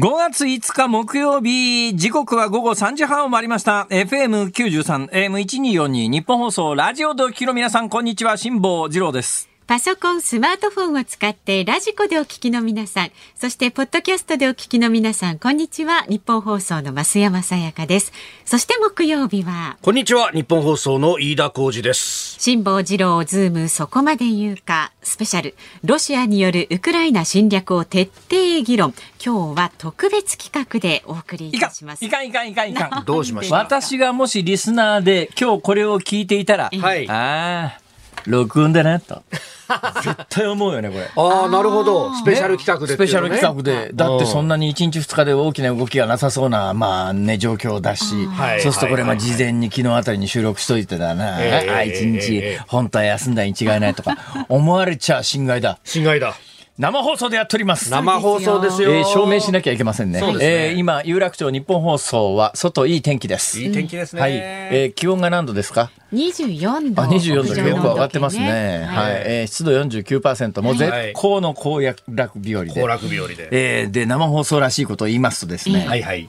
5月5日木曜日、時刻は午後3時半を回りました。FM93、AM1242、ニッポン放送、ラジオでお聞きの皆さん、こんにちは、辛坊治郎です。パソコン、スマートフォンを使って radiko でお聞きの皆さん、そしてポッドキャストでお聞きの皆さん、こんにちは。ニッポン放送の増山さやかです。そして木曜日は、こんにちは、ニッポン放送の飯田浩司です。辛坊治郎ズームそこまで言うか。スペシャル。ロシアによるウクライナ侵略を徹底議論。今日は特別企画でお送りいたします。ん、いかん、いかん、いかん、いかん。どうしました？私がもしリスナーで今日これを聞いていたら、はい。ああ、録音だな、と。絶対思うよね、これ。ああ、なるほど。スペシャル企画で、スペシャル企画で、だってそんなに1日2日で大きな動きがなさそうな、まあね、状況だし、はい。そうするとこれ、まあはい事前に昨日あたりに収録しといてだな、ええ。あ、1日ええ。本当は休んだに違いないとか、思われちゃ心外だ。侵害だ。生放送でやっております。生放送ですよ。えー証明しなきゃいけませんね。そうですねえー今、有楽町日本放送は、外いい天気です。いい天気ですね。はい。えー気温が何度ですか？24度あ、24度、屋上の結構上がってますね。はい。えー湿度49%、もう絶好の行楽日和で。行楽日和で。えーで、生放送らしいことを言いますとですね、はいはい。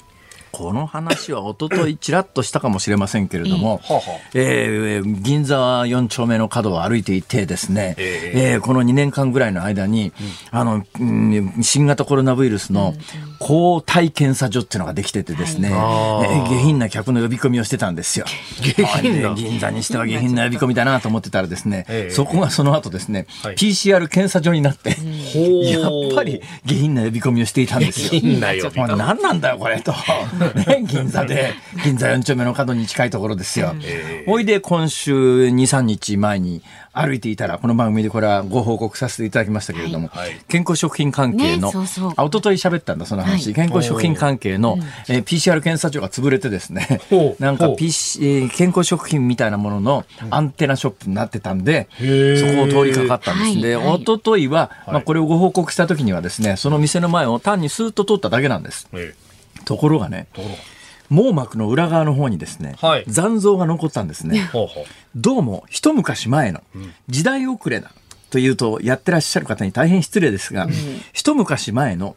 この話は一昨日ちらっとしたかもしれませんけれども、えー銀座4丁目の角を歩いていてですね、ええ。ーこの2年間ぐらいの間に、あの、うん新型コロナウイルスの抗体検査所っていうのができててですね、えー下品な客の呼び込みをしてたんですよ。下品な。銀座にしては下品な呼び込みだなと思ってたらですね、ええ。そこがその後ですね、はい。PCR 検査所になって、やっぱり下品な呼び込みをしていたんですよ。下品な呼び込み。何なんだよこれと、ね、銀座で銀座4丁目の角に近いところですよ。おいで今週23日前に歩いていたらこの番組でこれはご報告させていただきましたけれども、はい。健康食品関係の、ねそうそう。あ一昨日喋ったんだその話、はい。健康食品関係の、えー PCR 検査所が潰れてですねほう。なんか PC、えー健康食品みたいなもののアンテナショップになってたんで、へー。そこを通りかかったんです。で、一昨日は、まあ、はい。これをご報告した時にはですね、その店の前を単にスーッと通っただけなんです。えところがね、網膜の裏側の方にですね、はい。残像が残ったんですね。どうも一昔前の時代遅れなというとやってらっしゃる方に大変失礼ですが、一昔前の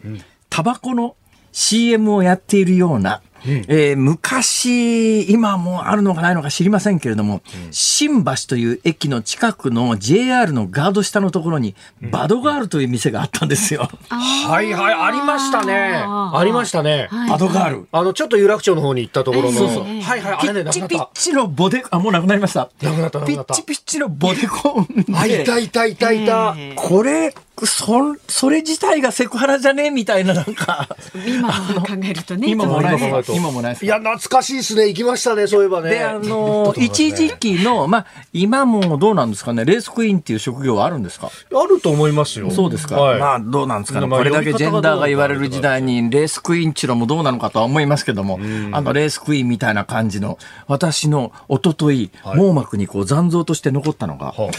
タバコの CM をやっているような、えー昔、今もうあるのかないのか知りませんけれども、新橋という駅の近くの JR のガード下のところに、バドガールという店があったんですよ。はいはい、ありましたね。ありましたね。はいバドガール。あの、ちょっと有楽町の方に行ったところの。そうそうはいはい、あピれね、ッチピッなくなった。チのボデ、あ、もうなくなりました。なくなったなくピッなったチピッチのボデコンで。あ、いたいたいたいた。えこれ、そ、それ自体がセクハラじゃね？えみたいな、なんか。今考えるとね今も考えると今もないですいや、懐かしいですね。行きましたね、そういえばね。で、あの、一時期の、まあ、今もどうなんですかね、レースクイーンっていう職業はあるんですか？あると思いますよ。そうですか。はい。まあ、どうなんですかね？まあこれだけジェンダーが言われる時代に、レースクイーンっていうのもどうなのかとは思いますけども、あの、レースクイーンみたいな感じの、私の一昨日はい。網膜にこう残像として残ったのが、はあは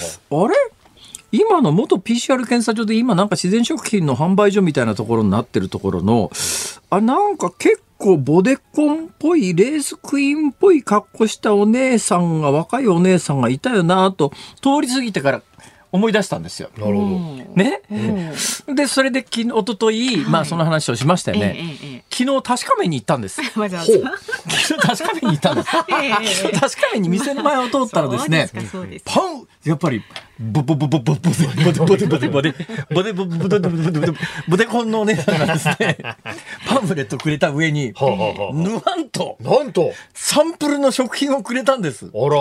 あれ？今の元 PCR 検査所で今なんか自然食品の販売所みたいなところになってるところの、あ、なんか結構ボデコンっぽい、レースクイーンっぽい格好したお姉さんが、若いお姉さんがいたよなと、通り過ぎてから思い出したんですよ。なるほど。ね、で、それで昨日、一昨日まあその話をしましたよね。えええええ昨日確かめに行ったんです。わざわざほう昨日確かめに行ったんです。確かめに店の前を通ったらですね、そうですかそうですパンやっぱり、ボボボボボボボデボデボデボデボボデボデボデボデボデコンのお姉さんがですね、パンフレットくれた上に、ぬわんとなんと、サンプルの食品をくれたんです。あら。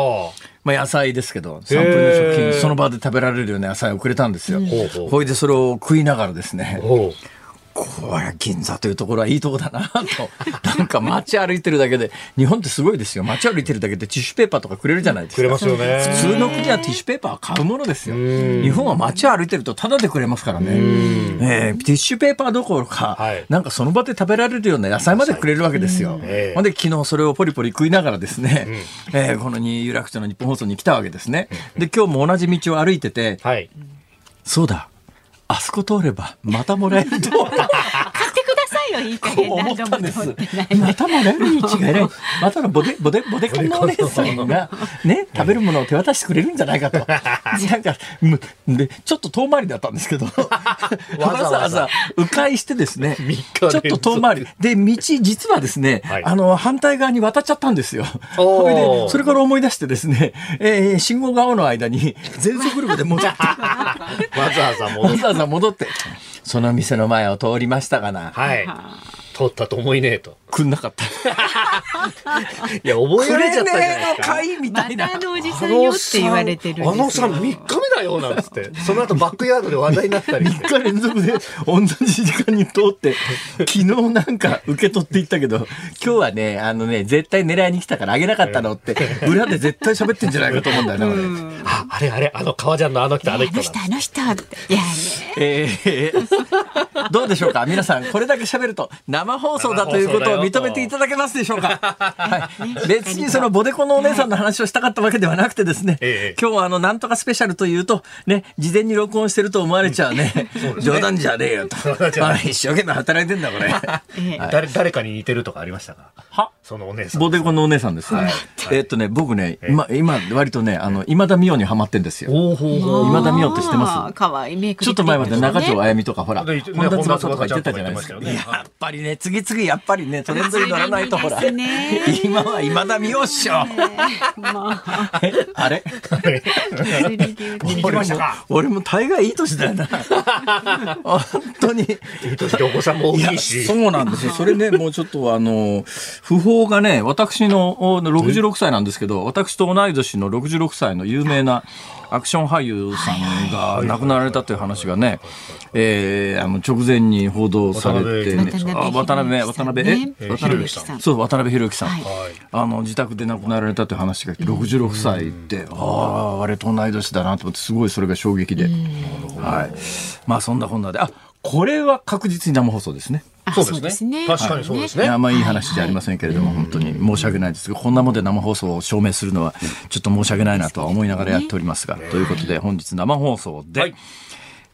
まあ野菜ですけど、サンプルの食品、その場で食べられるような野菜をくれたんですよ。ほいでそれを食いながらですね、これ銀座というところはいいとこだなと。なんか街歩いてるだけで、日本ってすごいですよ。街歩いてるだけでティッシュペーパーとかくれるじゃないですか。くれますよね。普通の国はティッシュペーパーは買うものですよ。日本は街歩いてるとタダでくれますからね。えーティッシュペーパーどころか、はいなんかその場で食べられるような野菜までくれるわけですよ。ええほんで昨日それをポリポリ食いながらですね、えーこのに有楽町の日本放送に来たわけですね。で、今日も同じ道を歩いてて、はい。そうだ、あそこ通ればまたもらえると。よいい？加こう減何度も思ったんです。またもらえるに違いない。またのボデ、ボデ、ボデコンのお姉さんが、ね、食べるものを手渡してくれるんじゃないかと。なんか、むで、ちょっと遠回りだったんですけど、わざわざ迂回してですね、日ちょっと遠回り。で、道、実はですね、はいあの、反対側に渡っちゃったんですよ。それで、それから思い出してですね、えー信号が青の間に全速力で戻って、わざわざ戻っわざわざ戻って、その店の前を通りましたがな。はい。Ah. 通ったと思いねえと。くんなかった。いや、覚えくられちゃれったじゃないねえのですか。会みたいなまた。あのおじさんよって言われてるんですよ。あのさん3日目だよなんつって。その後バックヤードで話題になったりして。3日連続で同じ時間に通って、昨日なんか受け取っていったけど、今日はね、あのね、絶対狙いに来たからあげなかったのって、裏で絶対喋ってんじゃないかと思うんだよね、俺。あ、あれあれ、あの革ジャンのあの人、あの人だあの人、あの人って。いやね。えー、どうでしょうか？皆さん、これだけ喋ると生放送だということを認めていただけますでしょうか？はい。別にそのボデコのお姉さんの話をしたかったわけではなくてですね、ええ。今日はあの、なんとかスペシャルというと、ね、事前に録音してると思われちゃうね、冗談じゃねえよと。あ 一生懸命働いてんだ、これ。ええ。誰、誰かに似てるとかありましたか？は？そのお姉さん。ボデコのお姉さんです。はい。えーっとね、僕ね、今、今、割とね、あの、今田美桜にハマってんですよ。今田美桜って知ってます？あー可愛いメイクちょっと前まで中条あやみとかほら、ね本田翼とか言ってたじゃないですか。やっぱりね、次々やっぱりね、トレンドに乗らないとほら今は今田美桜っしょ。えあれ？俺も大概いい年だよな。本当に。いい年でお子さんも大きいし。そうなんですよ。それね、もうちょっとあの、訃報がね、私のお66歳なんですけど、私と同い年の66歳の有名なアクション俳優さんが亡くなられたという話がね、えー、あの、直前に報道されて、ね、あ渡辺、渡辺、え？え？渡辺そう、渡辺裕之さん。はい。あの、自宅で亡くなられたという話が来て、66歳って、ああ、あれと同い年だなと思って、すごいそれが衝撃で。はい。まあ、そんなこんなで、あ、これは確実に生放送ですね。あそうですね。確かにそうですね。いや、まあいい話じゃありませんけれども、本当に申し訳ないですが、こんなもんで生放送を証明するのは、ちょっと申し訳ないなとは思いながらやっておりますが、ということで、本日生放送で、はい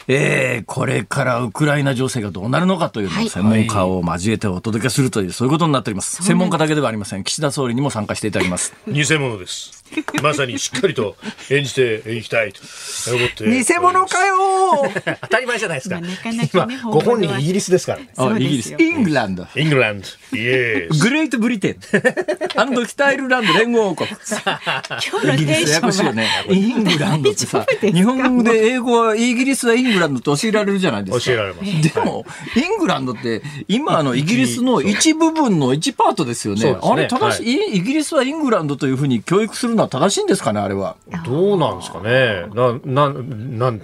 えーこれからウクライナ情勢がどうなるのかというのはいを専門家を交えてお届けするという、そういうことになっております。専門家だけではありません。岸田総理にも参加していただきます。偽物です。まさにしっかりと演じていきたいと思って。偽物かよー 当たり前じゃないですか。まあなかなかね今、ご本人イギリスですからイギリス。イングランド。イングランド。イエ。グレートブリテン。アンド北アイルランド連合王国。今日のね。イングランドってさ日本語で英語はイギリスはイングランドって教えられるじゃないですか。教えられます。でも、イングランドって、今あのイギリスの一部分の一パートですよね。ねあれ、正しい、イイギリスはイングランドというふうに教育するのは正しいんですかね、あれは。どうなんですかね。な、な、なん、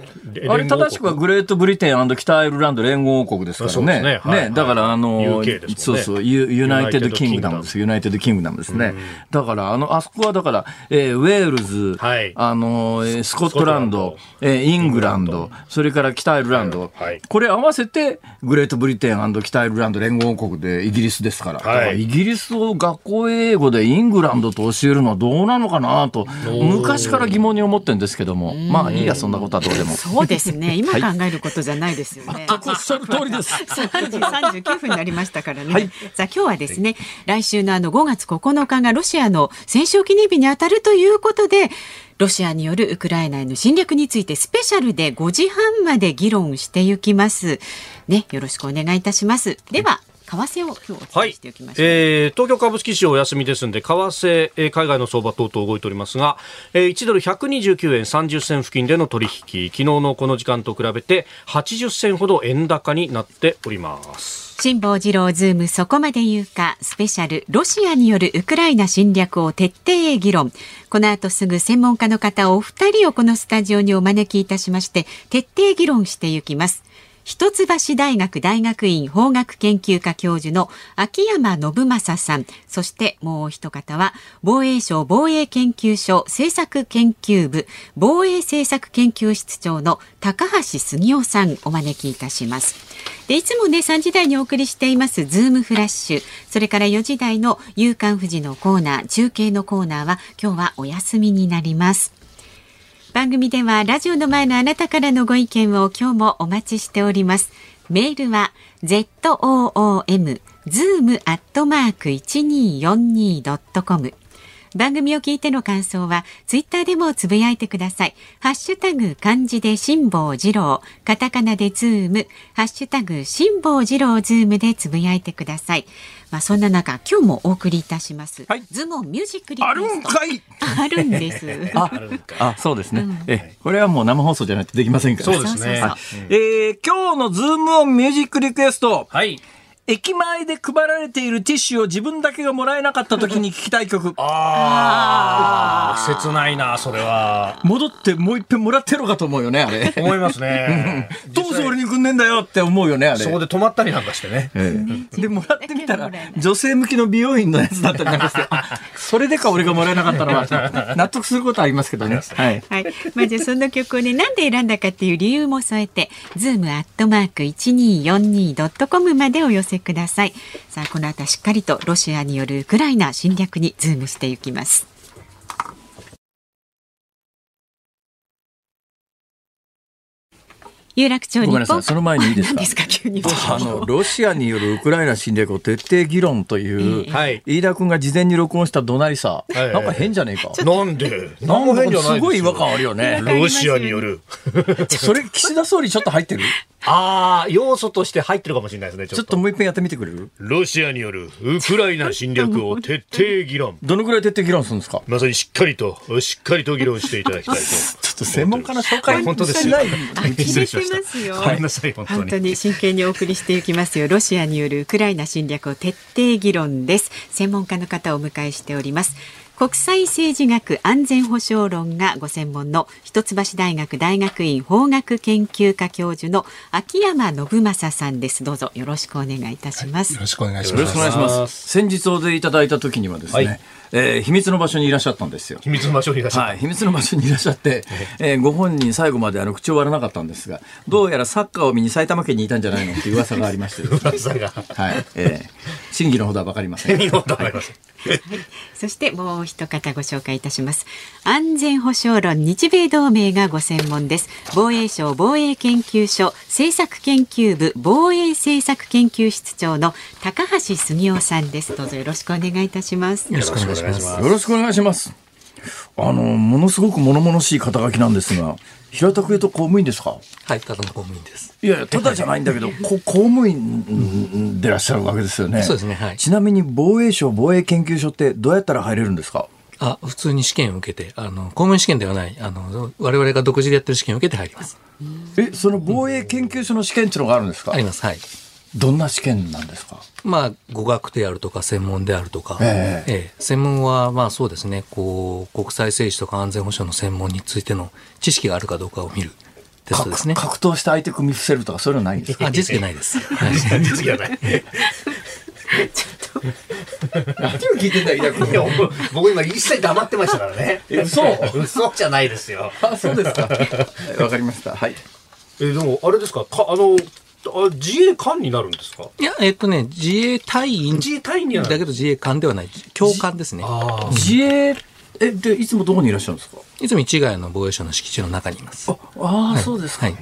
あれ正しくはグレートブリテン北アイルランド連合王国ですからね。ねはいはいだからあの、ねそうそう、ユ United Kingdom です。 United Kingdom ですね。だから、あの、あそこはだから、えーウェールズ、はいあの、えースコットランド、えーイングランド、それから北アイルランド、はいこれ合わせて、グレートブリテン北アイルランド連合王国でイギリスですから。だからイギリスを学校英語でイングランドと教えるのはどうなのかなと、昔から疑問に思ってるんですけども、まあいいや、そんなことはどうでも。そうですね。今考えることじゃないですよね。おっしゃる通りです。3時39分になりましたからね。はいさあ今日はですね、来週のあの5月9日がロシアの戦勝記念日にあたるということで、ロシアによるウクライナへの侵略についてスペシャルで5時半まで議論していきます。ね、よろしくお願いいたします。では、為替を今日おはい。伝えしておきましょう。えー東京株式市場お休みですので為替、えー海外の相場等々動いておりますが、えー1ドル129円30銭付近での取引。昨日のこの時間と比べて80銭ほど円高になっております。辛坊治郎ズームそこまで言うか。スペシャルロシアによるウクライナ侵略を徹底議論。この後すぐ専門家の方お二人をこのスタジオにお招きいたしまして徹底議論していきます一橋大学大学院法学研究科教授の秋山信正さん。そしてもう一方は防衛省防衛研究所政策研究部防衛政策研究室長の高橋杉雄さん。お招きいたします。でいつもね3時台にお送りしていますズームフラッシュ。それから4時台の夕刊富士のコーナー中継のコーナーは今日はお休みになります。番組ではラジオの前のあなたからのご意見を今日もお待ちしております。メールは zoom zoom アットマーク 1242.com 番組を聞いての感想はツイッターでもつぶやいてください。ハッシュタグ漢字で辛坊治郎、カタカナでズーム、ハッシュタグ辛坊治郎ズームでつぶやいてください。まあそんな中、今日もお送りいたします。はいズモンミュージックリクあるエスト。んかいあるんです。ああそうですね、えこれはもう生放送じゃないとできませんからそうですね。えー今日のズームオンミュージックリクエストはい。駅前で配られているティッシュを自分だけがもらえなかった時に聞きたい曲。ああ、切ないな、それは。戻ってもう一遍もらってやろうかと思うよねあれ。思いますね。どうせ俺にくんねんだよって思うよねあれ。そこで止まったりなんかしてね。ええ。でもらってみたら女性向きの美容院のやつだったりなんかしてあそれでか俺がもらえなかったのは 納得することありますけどね。はい。はい。まあ、じゃあその曲をね、なんで選んだかっていう理由も添えて、 zoom アットマーク 1242.com までお寄せください。さあ、この後しっかりとロシアによるウクライナ侵略にズームしていきます。有楽町日本。ごめんなさいその前にいいですか？何ですか？急に。あのロシアによるウクライナ侵略を徹底議論とい。う、はい。飯田君が事前に録音した怒鳴りさ、い。なんか変じゃねえか？なんで？何も変じゃないですごい違和感あるよね。ロシアによる。それ岸田総理ちょっと入ってる？ああ、要素として入ってるかもしれないですね、ちちょっともう一遍やってみてくれる？ロシアによるウクライナ侵略を徹底議論。どのぐらい徹底議論するんですか？まさにしっかりと、しっかりと議論していただきたいと。ちょっと専門家の紹介本当ですよ。しない。失礼しましますよごめんなさい、本当に。本当に真剣にお送りしていきますよ。ロシアによるウクライナ侵略を徹底議論です。専門家の方をお迎えしております。国際政治学安全保障論がご専門の一橋大学大学院法学研究科教授の秋山信正さんです。どうぞよろしくお願いいたします。よろしくお願いしよろします。くお願いします。先日お出いただいた時にはですね、はいえー秘密の場所にいらっしゃったんですよ。秘密の場所にいらっしゃった。はい、秘密の場所にいらっしゃって、えーご本人最後まであの口を割らなかったんですが、どうやらサッカーを見に埼玉県にいたんじゃないのっていう噂がありまして 噂が。はい、えー真偽のほどは分かりません。見事わかりません そしてもう一方ご紹介いたします。安全保障論日米同盟がご専門です。防衛省防衛研究所政策研究部防衛政策研究室長の高橋杉雄さんです。どうぞよろしくお願いいたします。よろしくお願いします。よろしくお願いします。あの、ものすごく物々しい肩書きなんですが、平たく言うと公務員ですか？はい、ただの公務員です。いやいや、ただじゃないんだけど、こ公務員でいらっしゃるわけですよね。そうですねはいちなみに防衛省防衛研究所ってどうやったら入れるんですか？あ、普通に試験を受けて、あの、公務員試験ではない、あの、我々が独自でやってる試験を受けて入ります。え、その防衛研究所の試験っていうのがあるんですか？あります。はい。どんな試験なんですか？まあ、語学であるとか、専門であるとか、ええええ専門は、まあそうですね、こう、国際政治とか安全保障の専門についての知識があるかどうかを見るテストですね。格格闘して相手組み伏せるとかそういうのないんですか？あ、実技ないです。はい。次はない。何を聞いてんだ、井田君僕僕今一切黙ってましたからね。え嘘嘘じゃないですよ。あ、そうですか。わかりました。はい。え、でも、あれですか、かあの、あ自衛官になるんですか？いや、えっとね、自衛隊員自衛隊員だけど自衛官ではない、教官ですね。あ自衛、え、で、いつもどこにいらっしゃるんですか？いつも市ヶ谷の防衛省の敷地の中にいます。ああ、はい。そうですか。はい。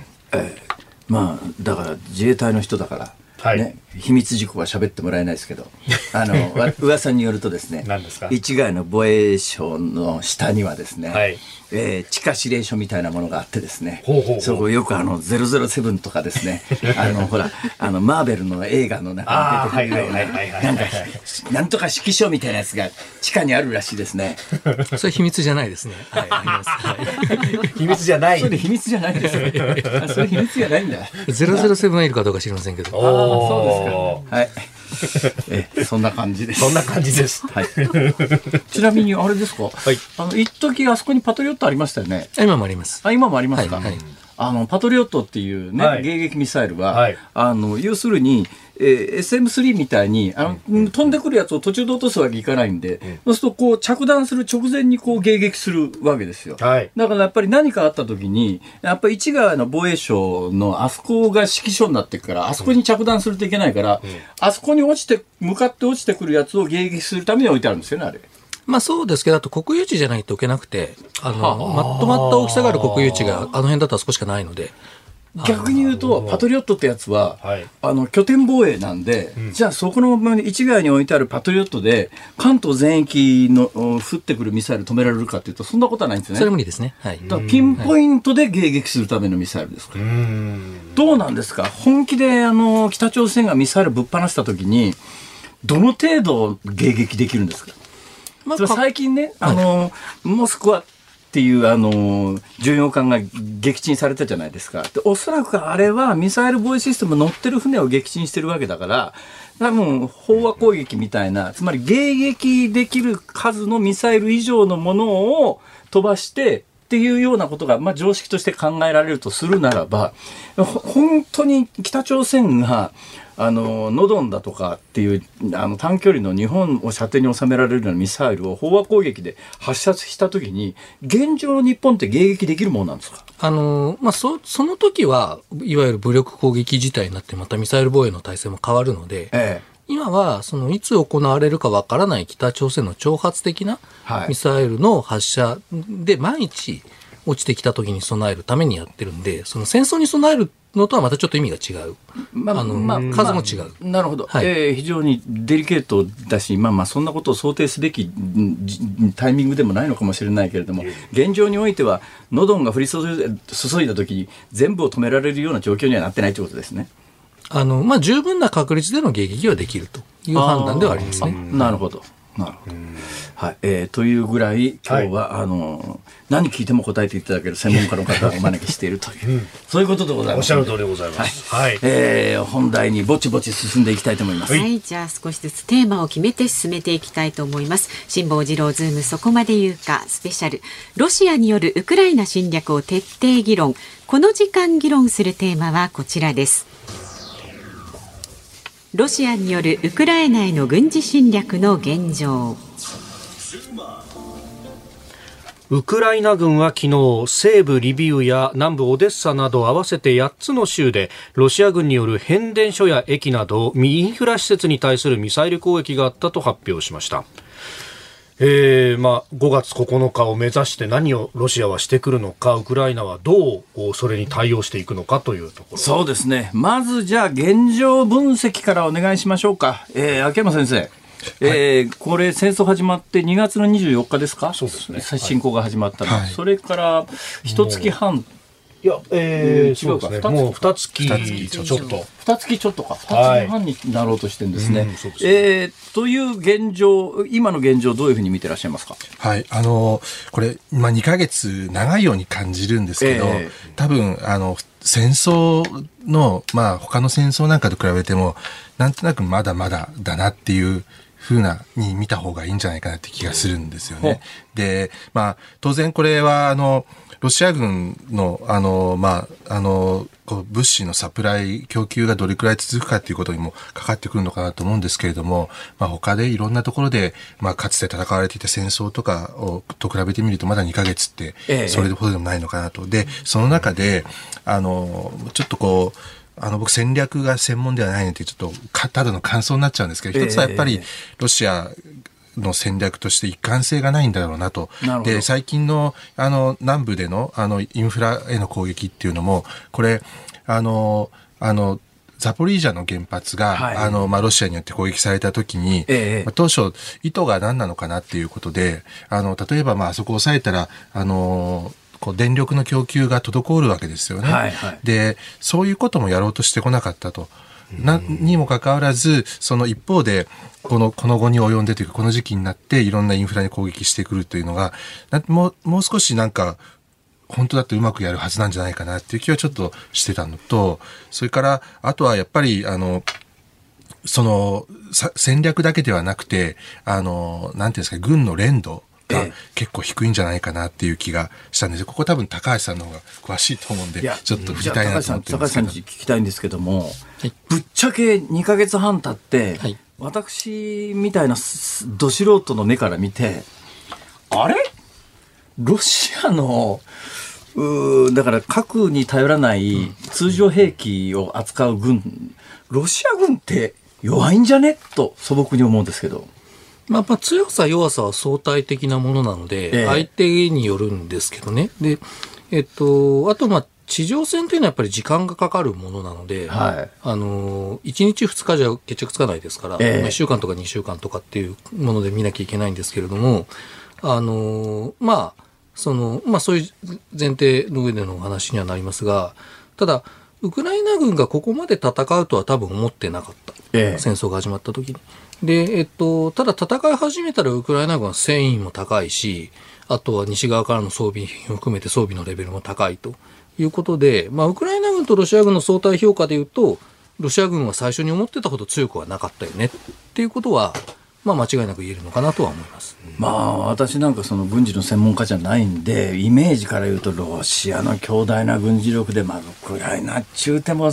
まあ、だから自衛隊の人だから、はい。ね、秘密事項は喋ってもらえないですけど、あの、わ噂によるとですね、何ですか？市ヶ谷の防衛省の下にはですね、はいえー地下指令所みたいなものがあってですね、ほうほうほうそこよくあの、007とかですね、あの、ほら、あの、マーベルの映画の中に出てくるような、なんか、なんとか指揮所みたいなやつが地下にあるらしいですね。それ秘密じゃないですね。はい。はい。秘密じゃない。それ秘密じゃないですよ。あそれ秘密じゃないんだ。007はいるかどうか知りませんけど。おそうーはい。え、そんな感じです。そんな感じです。はい。ちなみにあれですか？はいあの一時あそこにパトリオットありましたよね。あ今もあります。あ今もありますか？はいはいあのパトリオットっていうね、はい迎撃ミサイルは、はいあの要するに、えー SM3 みたいにあの、うん飛んでくるやつを途中で落とすわけにいかないんで、そうするとこう着弾する直前にこう迎撃するわけですよ。はい。だからやっぱり何かあった時に、やっぱり市川の防衛省のあそこが指揮所になってるから、あそこに着弾するといけないから、あそこに落ちて、向かって落ちてくるやつを迎撃するために置いてあるんですよね、あれ。まあそうですけど、あと国有地じゃないと置けなくて、あの、まとまった大きさがある国有地があの辺だとあそこしかないので、逆に言うと、パトリオットってやつは、はいあの拠点防衛なんで、じゃあそこのまま一概に置いてあるパトリオットで、関東全域のうん降ってくるミサイル止められるかっていうと、そんなことはないんですよね。それ無理ですね。はい。だピンポイントで迎撃するためのミサイルですから。どうなんですか？本気であの北朝鮮がミサイルぶっ放したときに、どの程度迎撃できるんですか、まあ最近ね、あの、モスクワっていうあの巡洋艦が撃沈されたじゃないですか。でおそらくあれはミサイル防衛システム乗ってる船を撃沈してるわけだから、多分飽和攻撃みたいな、つまり迎撃できる数のミサイル以上のものを飛ばして、っていうようなことが、まあ、常識として考えられるとするならば、本当に北朝鮮が、あの、ノドンだとかっていう、あの、短距離の日本を射程に収められるようなミサイルを飽和攻撃で発射したときに、現状の日本って迎撃できるものなんですか？あのまあ、そその時はいわゆる武力攻撃自体になってまたミサイル防衛の体制も変わるので、え。今はそのいつ行われるかわからない北朝鮮の挑発的なはい。ミサイルの発射で毎日落ちてきた時に備えるためにやってるんで、その戦争に備えるのとはまたちょっと意味が違う。まあの数も違うなるほど、はいえー非常にデリケートだし、まあ、まあそんなことを想定すべきタイミングでもないのかもしれないけれども、現状においては、ノドンが降り注いだ注いだ時に、全部を止められるような状況にはなってないということですね。あの、まあ、十分な確率での迎撃はできるという判断ではありますね。なるほど。なるほど。はい、えーというぐらい、今日は、あの、何聞いても答えていただける専門家の方をお招きしているという、そういうことでございます。おっしゃる通りでございます。はい。えー本題にぼちぼち進んでいきたいと思います。はい、じゃあ少しずつテーマを決めて進めていきたいと思います。辛坊治郎ズームそこまで言うかスペシャル。ロシアによるウクライナ侵略を徹底議論。この時間議論するテーマはこちらです。ロシアによるウクライナへの軍事侵略の現状。ウクライナ軍は昨日西部リビウや南部オデッサなど合わせて8つの州でロシア軍による変電所や駅などインフラ施設に対するミサイル攻撃があったと発表しました。えーまあ、5月9日を目指して何をロシアはしてくるのかウクライナはどうそれに対応していくのかというところそうですね。まずじゃあ現状分析からお願いしましょうか。えー、秋山先生。えーこれ戦争始まって2月の24日ですか？そうですね。侵攻が始まったの、はい。それから一月半、いや、えー、違そう。か。二つもう二月ちょっと。二月ちょっとか、二はい。月半になろうとしてるんですね。うんそうですね。えーという現状、今の現状どういうふうに見てらっしゃいますか？はい。あの、これ、今2ヶ月長いように感じるんですけど、ええ。多分、あの、戦争の、まあ、他の戦争なんかと比べても、なんとなくまだまだだなっていう風な、に見た方がいいんじゃないかなって気がするんですよね。で、まあ、当然これは、あの、ロシア軍の、あの、まあ、あの、こう物資のサプライ、供給がどれくらい続くかっていうことにもかかってくるのかなと思うんですけれども、まあ他でいろんなところで、まあかつて戦われていた戦争とかをと比べてみるとまだ2ヶ月ってええ、それほどでもないのかなと。で、その中で、あの、ちょっとこう、あの、僕戦略が専門ではないので、ちょっとか、ただの感想になっちゃうんですけど、一つはやっぱりええ、ロシアの戦略として一貫性がないんだろうなと。なで、最近の、あの、南部での、あの、インフラへの攻撃っていうのも、これ、あの、あの、ザポリージャの原発が、はい。あの、まあ、ロシアによって攻撃された時に、ええまあ当初、意図が何なのかなっていうことで、あの、例えば、まあ、あそこを抑えたら、あの、こう電力の供給が滞るわけですよね。はいはいで、そういうこともやろうとしてこなかったと。な、にもかかわらず、その一方で、この、この後に及んでというか、この時期になって、いろんなインフラに攻撃してくるというのが、なもう、もう少しなんか、本当だってうまくやるはずなんじゃないかなっていう気はちょっとしてたのと、それから、あとはやっぱり、あの、その、さ戦略だけではなくて、あの、なんていうんですか、軍の連動がええ。結構低いんじゃないかなっていう気がしたんです。ここ多分高橋さんの方が詳しいと思うんで、ちょっと振りたいなと思って高橋さん。に聞きたいんですけども、い。ぶっちゃけ2ヶ月半経って、はい。私みたいなすど素人の目から見て、あれ？ロシアの、うーだから核に頼らない通常兵器を扱う軍、ロシア軍って弱いんじゃね？と素朴に思うんですけど。まあ、まあ強さ弱さは相対的なものなので、ええ。相手によるんですけどね。で、えっと、あと、まあ、地上戦というのはやっぱり時間がかかるものなので、はい。あの1日2日じゃ決着つかないですから、ええ。まあ1週間とか2週間とかっていうもので見なきゃいけないんですけれども、あのまあそのまあ、そういう前提の上でのお話にはなりますがただウクライナ軍がここまで戦うとは多分思ってなかった、ええ。戦争が始まった時に。で、えっと、ただ戦い始めたらウクライナ軍は戦意も高いし、あとは西側からの装備品を含めて装備のレベルも高いということで、まあ、ウクライナ軍とロシア軍の相対評価でいうと、ロシア軍は最初に思ってたほど強くはなかったよねっていうことは、まあ、間違いなく言えるのかなとは思います。まあ私なんかその軍事の専門家じゃないんでイメージから言うとロシアの強大な軍事力でまあウクライナ中でも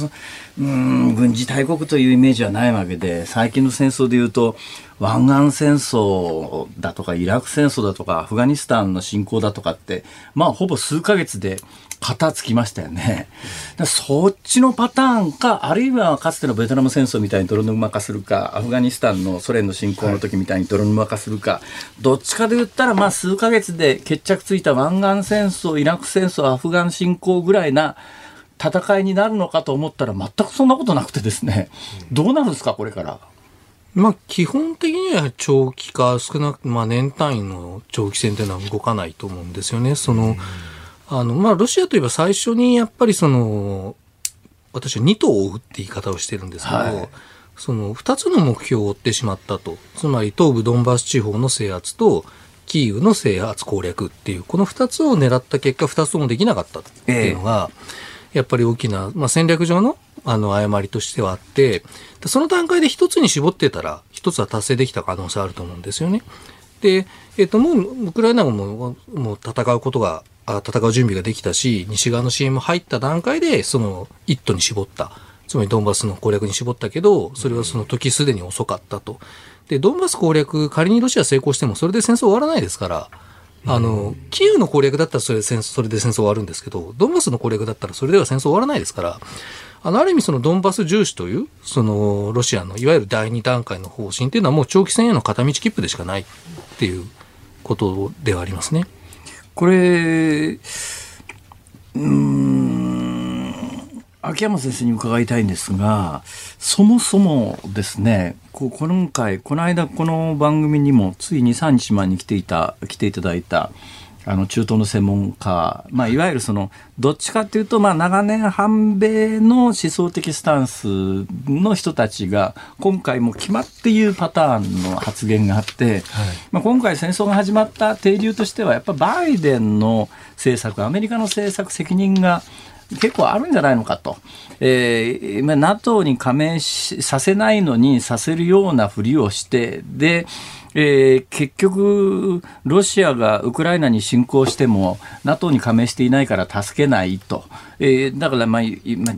うん軍事大国というイメージはないわけで最近の戦争で言うと湾岸戦争だとかイラク戦争だとかアフガニスタンの侵攻だとかってまあほぼ数ヶ月で片付きましたよね。そっちのパターンか、あるいはかつてのベトナム戦争みたいに泥沼化するか、アフガニスタンのソ連の侵攻の時みたいに泥沼化するか、どっちかで言ったら、まあ数ヶ月で決着ついた湾岸戦争、イラク戦争、アフガン侵攻ぐらいな戦いになるのかと思ったら、全くそんなことなくてですね、どうなるんですか、これから？まあ、基本的には長期化、少なく、まあ、年単位の長期戦というのは動かないと思うんですよね。その、あの、まあ、ロシアといえば最初にやっぱりその、私は2頭を追うって言い方をしてるんですけど、はいその2つの目標を追ってしまったと。つまり東部ドンバス地方の制圧と、キーウの制圧攻略っていう、この2つを狙った結果、2つともできなかったっていうのが、やっぱり大きな、まあ、戦略上のあの誤りとしてはあって、でその段階で一つに絞ってたら、一つは達成できた可能性あると思うんですよね。で、えっ、と、もう、ウクライナ軍も、もう戦うことが、あ戦う準備ができたし、西側の支援も入った段階で、その一途に絞った。つまりドンバスの攻略に絞ったけど、それはその時すでに遅かったと。で、ドンバス攻略、仮にロシア成功しても、それで戦争終わらないですから、あの、キーウの攻略だったらそれ戦それで戦争終わるんですけど、ドンバスの攻略だったらそれでは戦争終わらないですから、あの、ある意味そのドンバス重視という、その、ロシアのいわゆる第二段階の方針っていうのはもう長期戦への片道切符でしかないっていうことではありますね。これ、うん、秋山先生に伺いたいんですが、そもそもですね、こう今回、この間、この番組にも、つい2、3日前に来ていた、来ていただいた、あの中東の専門家、まあ、いわゆるそのどっちかというと、まあ、長年反米の思想的スタンスの人たちが今回も決まっていうパターンの発言があって、まあ、今回戦争が始まった定流としてはやっぱバイデンの政策アメリカの政策責任が結構あるんじゃないのかと、えーまあ、NATO に加盟しさせないのにさせるようなふりをしてでえー結局、ロシアがウクライナに侵攻しても NATO に加盟していないから助けないと、えーだから、まあ今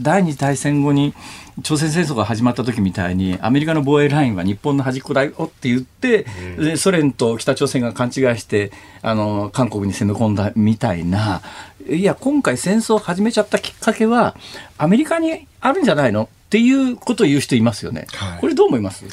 第二次大戦後に朝鮮戦争が始まった時みたいにアメリカの防衛ラインは日本の端っこだよって言って、でソ連と北朝鮮が勘違いしてあの韓国に攻め込んだみたいな。いや今回戦争を始めちゃったきっかけはアメリカにあるんじゃないのっていうことを言う人いますよね。はい。これどう思います？い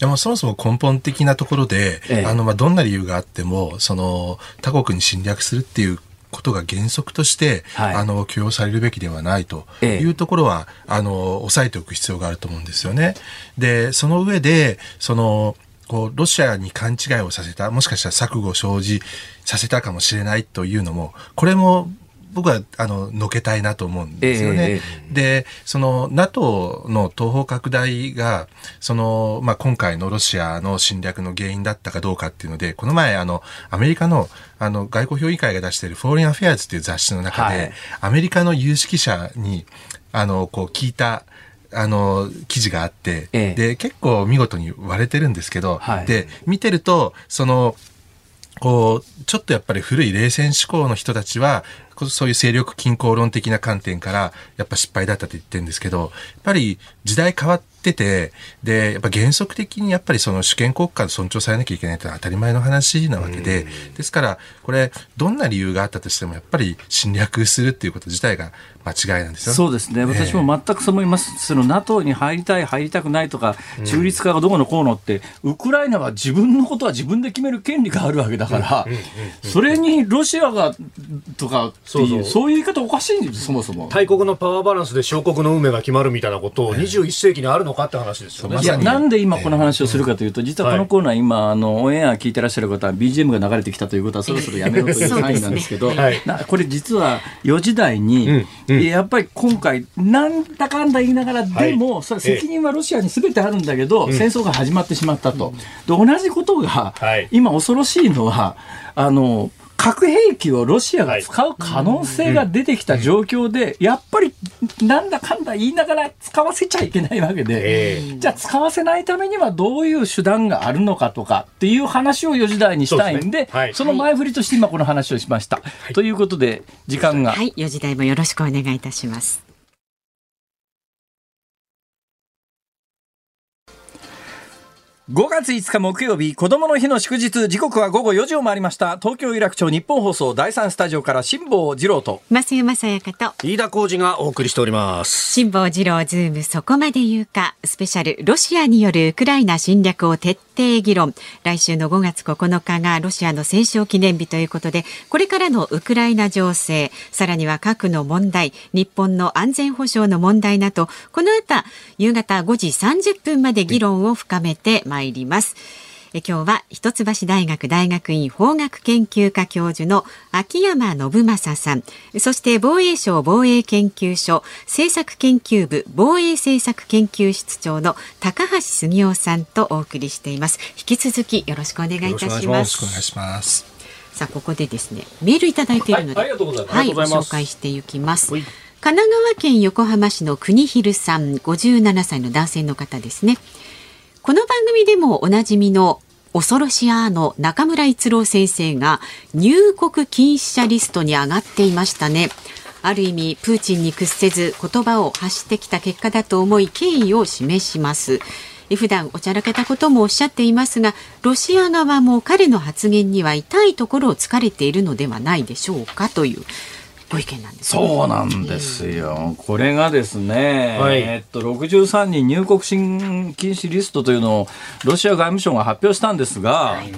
やもうそもそも根本的なところで、ええ。あのまあどんな理由があってもその他国に侵略するっていうことが原則として、はい。あの許容されるべきではないとええ。いうところは、あの抑えておく必要があると思うんですよね。でその上でそのこうロシアに勘違いをさせたもしかしたら錯誤を生じさせたかもしれないというのもこれも僕はあののけたいなと思うんですよね。ええでその NATO の東方拡大がその、まあ、今回のロシアの侵略の原因だったかどうかっていうのでこの前あのアメリカのあの外交評議会が出している「フォーリン・アフェアーズ」っていう雑誌の中で、はい。アメリカの有識者にあのこう聞いたあの記事があって、ええ。で結構見事に割れてるんですけど、はい。で見てるとそのこう、ちょっとやっぱり古い冷戦思考の人たちは、そういう勢力均衡論的な観点から、やっぱ失敗だったと言ってるんですけど、やっぱり時代変わっってて、で、やっぱ原則的にやっぱりその主権国家で尊重されなきゃいけないってのは当たり前の話なわけで、ですから、これ、どんな理由があったとしても、やっぱり侵略するっていうこと自体が間違いなんですよそうですね、私も全くそう思います、その NATO に入りたい、入りたくないとか、中立化がどうのこうのって、ウクライナは自分のことは自分で決める権利があるわけだから、それにロシアがとかっていう、そういう言い方おかしいんです、そもそも。大国のパワーバランスで小国の運命が決まるみたいなことを、21世紀にあるのかって話ですよね。いや、なんで今この話をするかというと、実はこのコーナー、今、あの、オンエア聞いてらっしゃる方は、BGM が流れてきたということは、そろそろやめろというサインなんですけど、これ実は4時台に、やっぱり今回、なんだかんだ言いながら、でも、それ責任はロシアにすべてあるんだけど、戦争が始まってしまったと。で、同じことが、今恐ろしいのは、あの、核兵器をロシアが使う可能性が出てきた状況で、やっぱりなんだかんだ言いながら使わせちゃいけないわけで、じゃあ使わせないためにはどういう手段があるのかとかっていう話を4時台にしたいんで、その前振りとして今この話をしました。ということで、時間が。はい、4時台もよろしくお願いいたします。5月5日木曜日、子供の日の祝日、時刻は午後4時を回りました。東京有楽町日本放送第3スタジオから辛坊治郎と、増山さやかと、飯田浩二がお送りしております。辛坊治郎ズームそこまで言うか、スペシャル、ロシアによるウクライナ侵略を徹底議論。来週の5月9日がロシアの戦勝記念日ということで、これからのウクライナ情勢、さらには核の問題、日本の安全保障の問題など、この後、夕方5時30分まで議論を深めてまいります。え今日は一橋大学大学院法学研究科教授の秋山信正さん。そして防衛省防衛研究所政策研究部防衛政策研究室長の高橋杉雄さんとお送りしています。引き続きよろしくお願いいたします。よろしくお願いします。さあここでですねメールいただいているので、はい、はい、ご紹介していきます。神奈川県横浜市の国広さん57歳の男性の方ですねこの番組でもおなじみの恐ろしやの中村逸郎先生が入国禁止者リストに上がっていましたね。ある意味プーチンに屈せず言葉を発してきた結果だと思い敬意を示します。普段おちゃらけたこともおっしゃっていますがロシア側も彼の発言には痛いところを突かれているのではないでしょうかというご意見なんです、ね、そうなんですよ。これがですね、はい、えっと、63人入国禁止リストというのをロシア外務省が発表したんですが、はい、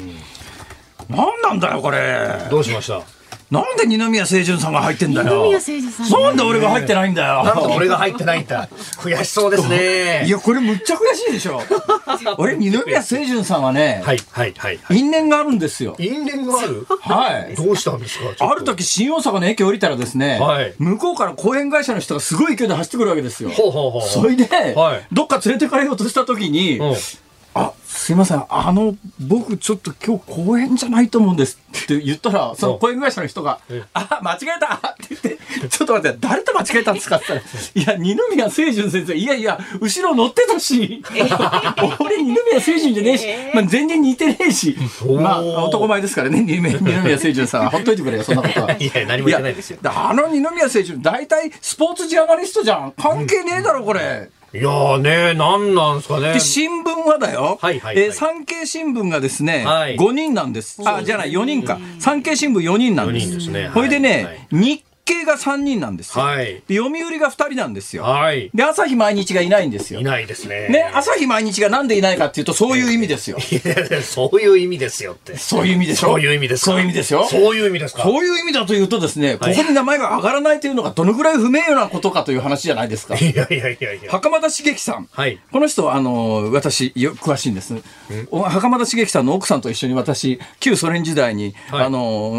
何なんだよ、これ。どうしました？なんで二宮清純さんが入ってんだよ。二宮清純さん。なんで俺が入ってないんだよ。なんで俺が入ってないんだ。悔しそうですね。いや、これむっちゃ悔しいでしょ。俺、二宮清純さんはね、はい、はい、はい。因縁があるんですよ。因縁がある？はい。どうしたんですか？ある時、新大阪の駅降りたらですね、はい、向こうから公園会社の人がすごい勢いで走ってくるわけですよ。ほうほうほうそれで、はい、どっか連れてかれようとした時に、うんあすいません。あの僕ちょっと今日公演じゃないと思うんです。って言ったらその公演会社の人が「あ間違えた!」って言って「ちょっと待って誰と間違えたんですか?」って言ったら「いや二宮清純先生。いやいや後ろ乗ってたし。俺二宮清純じゃねえし、まあ、全然似てねえし。まあ男前ですからね。二宮清純さん。は ほっといてくれよそんなことは。いや何も言ってないですよ。あの二宮清純大体スポーツジャーナリストじゃん。関係ねえだろこれ。いやーね、なんなんですかね。で、新聞はだよ。はいはい、はい、えー、産経新聞がですね、はい、5人なんです。あ、じゃない、4人か。産経新聞4人なんです。4人ですね。ほいでね、はい、日経が3人なんですよ。はい、で読売が2人なんですよ。はい、で朝日毎日がいないんですよ。いないですね。ね朝日毎日がなんでいないかっていうとそういう意味ですよ。そういう意味ですよって。そういう意味でしょ？そういう意味ですそういう意味ですよ。そういう意味ですか？そういう意味だというとですね、ここに名前が上がらないというのがどのぐらい不名誉なことかという話じゃないですか。いやいやいやいや。袴田茂樹さん。はい。この人あの私よ詳しいんです。袴田茂樹さんの奥さんと一緒に私旧ソ連時代に、はい、あの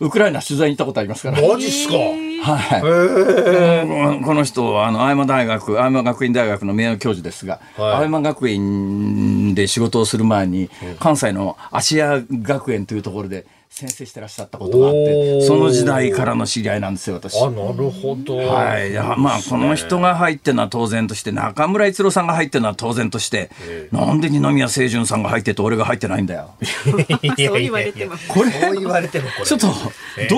ウクライナ取材に行ったことありますから。マジっすか？はい、この人はあの青山大学青山学院大学の名誉教授ですが、はい、青山学院で仕事をする前に、関西の芦屋学園というところで先生してらっしゃったことがあってその時代からの知り合いなんですよ私。あなるほど、はい、いやまあこの人が入ってるのは当然として中村逸郎さんが入ってるのは当然として、なんで二宮清純さんが入ってて俺が入ってないんだよ。そう言われても。これそう言われてもこれちょっとど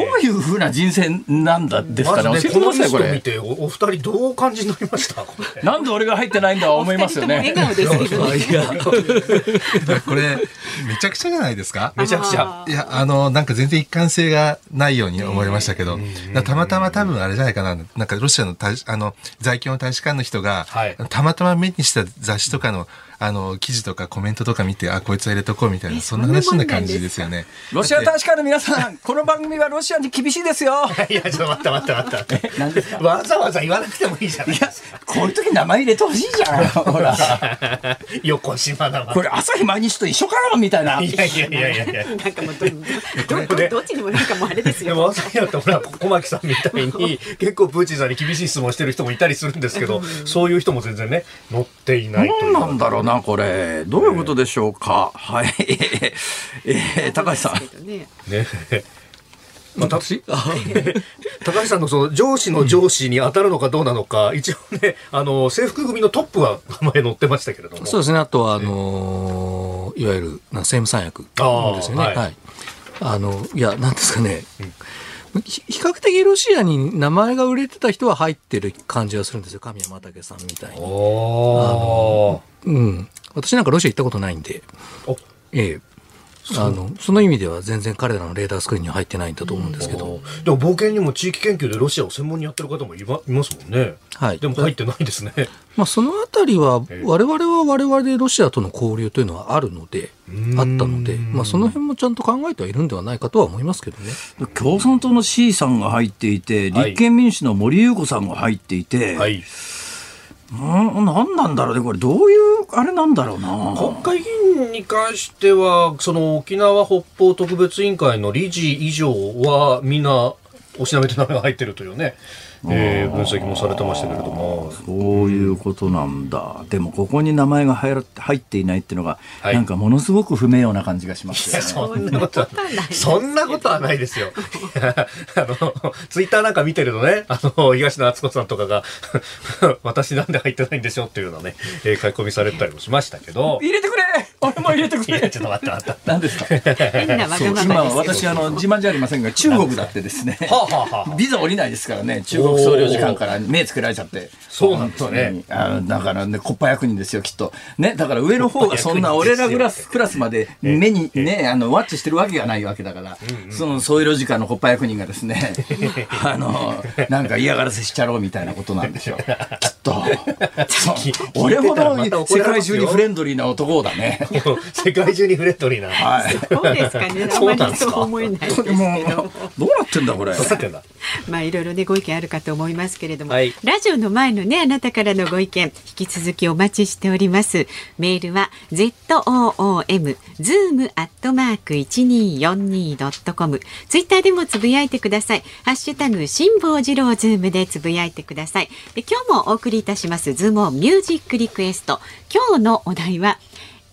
ういうふうな人生なんだですかね、まず教えてくださいここのリスト見れ。ておお二人どうお感じになりました？これなんで俺が入ってないんだ思いますよね。二人とも笑顔ですけどね。いやこれ、めちゃくちゃじゃないですか？めちゃくちゃいや、あの、なんか全然一貫性がないように思いましたけど、たまたま多分あれじゃないかな、なんかロシアの大あの在京の大使館の人が、はい。たまたま目にした雑誌とかの、あの、記事とかコメントとか見て、あ、こいつは入れとこうみたいな、そんな話な感じですよね。ロシア大使館の皆さん、この番組はロシアに厳しいですよ。いやちょっと待って待って待って待って何ですか？わざわざ言わなくてもいいじゃないいや、こういう時名前入れてほしいじゃん。ほら。横島だわこれ朝日毎日と一緒かよみたいな。いやいやいやいやいやなんかもうどどどどっちにもなんかもうあれですよ。でも朝日だとほら小牧さんみたいに結構プーチンさんに厳しい質問してる人もいたりするんですけどそういう人も全然ね乗っていないという何なんだろうな、これ。どういうことでしょうか？はい。えー、高橋さん。ねね まあ、た 高橋さんのその上司の上司に当たるのかどうなのか、一応ね、あの、制服組のトップは名前載ってましたけれども。そうですね。あとは、あのーいわゆる、な政務三役ですよね。あーはい。あの、いや、なんですかね。ひ比較的ロシアに名前が売れてた人は入ってる感じはするんですよ。神山武さんみたいに。おうん。私なんかロシア行ったことないんで、おええ。あの、その意味では全然彼らのレーダースクリーンには入ってないんだと思うんですけど。でも冒険にも地域研究でロシアを専門にやってる方もいまいますもんね。はい。でも入ってないですね。まあ、そのあたりはええ、我々は我々でロシアとの交流というのはあるので、あったので、まあ、その辺もちゃんと考えてはいるんではないかとは思いますけどね。共産党の C さんが入っていて、はい立憲民主の森裕子さんが入っていて、はい。うん、なんなんだろうね、これ、どういうあれなんだろうな。国会議員に関しては、その沖縄北方特別委員会の理事以上はみんなおしなべて名前が入ってるというね、えー分析もされてましたけれども。そういうことなんだ。でも、ここに名前が入ら入っていないっていうのが、はいなんかものすごく不名誉な感じがしますよね。そんなことはそんなことはないですよ。あの、ツイッターなんか見てるとね、あの、東野敦子さんとかが、私なんで入ってないんでしょうっていうのね、えー書き込みされたりもしましたけど、入れてくれ俺も入れてくれちょっと待って待って。何ですか？変なわそうがま今まですけど。私あの自慢じゃありませんが中国だってですねはあ、はあはあ、ビザ降りないですからね中国総領事館から目つけられちゃって。そうなんですね。あのだからねコッパ役人ですよきっと。ねだから上の方がそんな俺らクラスクラスまで目にねあのワッチしてるわけがないわけだから。その総領事館のコッパ役人がですね あのなんか嫌がらせしちゃろうみたいなことなんでしょう。きっと。そう。俺ほど世界中にフレンドリーな男だね。世界中にフレンドリーな。はい。そうですかね。あそうまなんですかりそう思えないですけど。もうどうなってんだこれ。どうなってんだ？まあいろいろねご意見あるかと思いますけれども、はい。ラジオの前のねあなたからのご意見引き続きお待ちしております。メールは z o o m zoom アットマーク一二四二ドットコム。ツイッターでもつぶやいてください。ハッシュタグ辛坊治郎ズームでつぶやいてください。で今日もお送りいたしますズームミュージックリクエスト。今日のお題は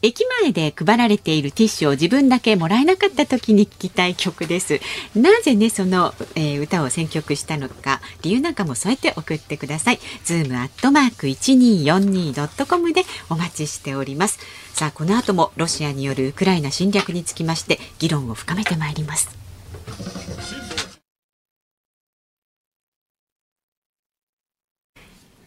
駅前で配られているティッシュを自分だけもらえなかった時に聴きたい曲です。なぜね、その、えー歌を選曲したのか、理由なんかも添えて送ってください。ズームアットマーク 1242.com でお待ちしております。さあ、この後もロシアによるウクライナ侵略につきまして、議論を深めてまいります。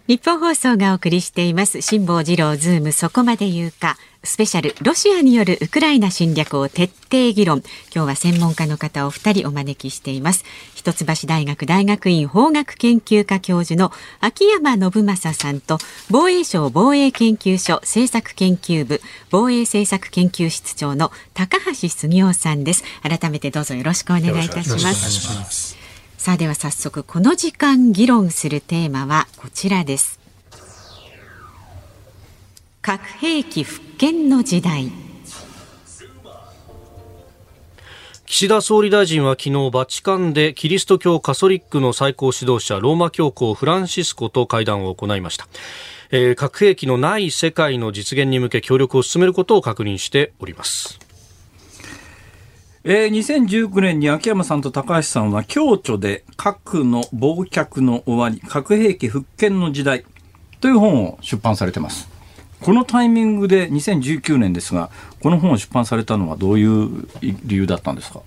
日本放送がお送りしています辛坊治郎ズームそこまで言うかスペシャルロシアによるウクライナ侵略を徹底議論。今日は専門家の方を二人お招きしています。一橋大学大学院法学研究科教授の秋山信正さんと防衛省防衛研究所政策研究部防衛政策研究室長の高橋杉雄さんです。改めてどうぞよろしくお願いいたします。さあでは早速この時間議論するテーマはこちらです核兵器復権の時代。岸田総理大臣は昨日バチカンでキリスト教カソリックの最高指導者ローマ教皇フランシスコと会談を行いました、えー核兵器のない世界の実現に向け協力を進めることを確認しております。えー、2019年に秋山さんと高橋さんは共著で核の忘却の終わり、核兵器復権の時代という本を出版されてます。このタイミングで2019年ですが、この本を出版されたのはどういう理由だったんですか？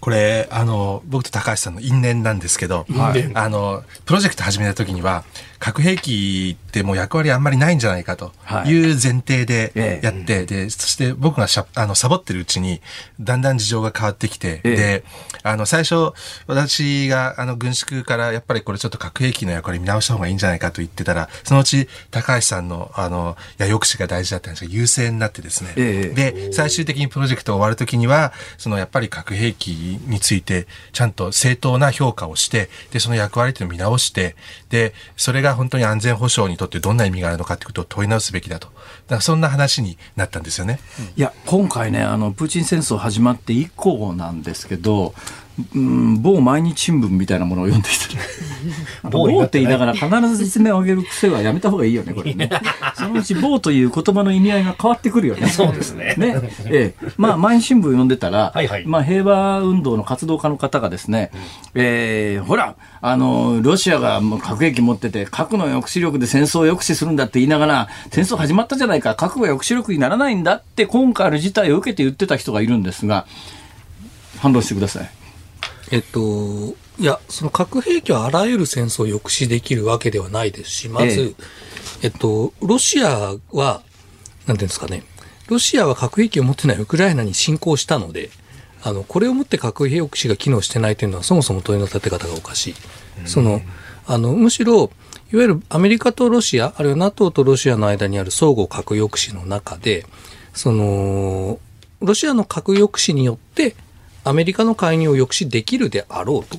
これあの僕と高橋さんの因縁なんですけど、はい、あのプロジェクト始めた時には核兵器ってもう役割あんまりないんじゃないかとい。う前提でやって、はい、でそして僕がしゃあのサボってるうちにだんだん事情が変わってきて、えであの最初私があの軍縮からやっぱりこれちょっと核兵器の役割見直した方がいいんじゃないかと言ってたらそのうち高橋さんのあのや抑止が大事だったんですが優勢になってですね、えで最終的にプロジェクト終わる時にはそのやっぱり核兵器についてちゃんと正当な評価をしてでその役割というのを見直してでそれが本当に安全保障にとってどんな意味があるのかということを問い直すべきだとだからそんな話になったんですよね。いや今回ねあのプーチン戦争始まって以降なんですけどうん、某毎日新聞みたいなものを読んでい て、某って言いながら必ず説明を上げる癖はやめた方がいいよね、これね。そのうち某という言葉の意味合いが変わってくるよね。そうですね。ね。ええ。まあ、毎日新聞読んでたら、はいはい、まあ、平和運動の活動家の方がですね、うん、えー、ほら、あの、ロシアが核兵器持ってて、核の抑止力で戦争を抑止するんだって言いながら、戦争始まったじゃないか、核が抑止力にならないんだって、今回の事態を受けて言ってた人がいるんですが、反論してください。えっと、いや、その核兵器はあらゆる戦争を抑止できるわけではないですし、まず、ええ。っと、ロシアは、なんていうんですかね、ロシアは核兵器を持ってないウクライナに侵攻したので、あの、これをもって核兵抑止が機能してないというのは、そもそも問いの立て方がおかしい。その、あの、むしろ、いわゆるアメリカとロシア、あるいは NATO とロシアの間にある相互核抑止の中で、その、ロシアの核抑止によって、アメリカの介入を抑止できるであろうと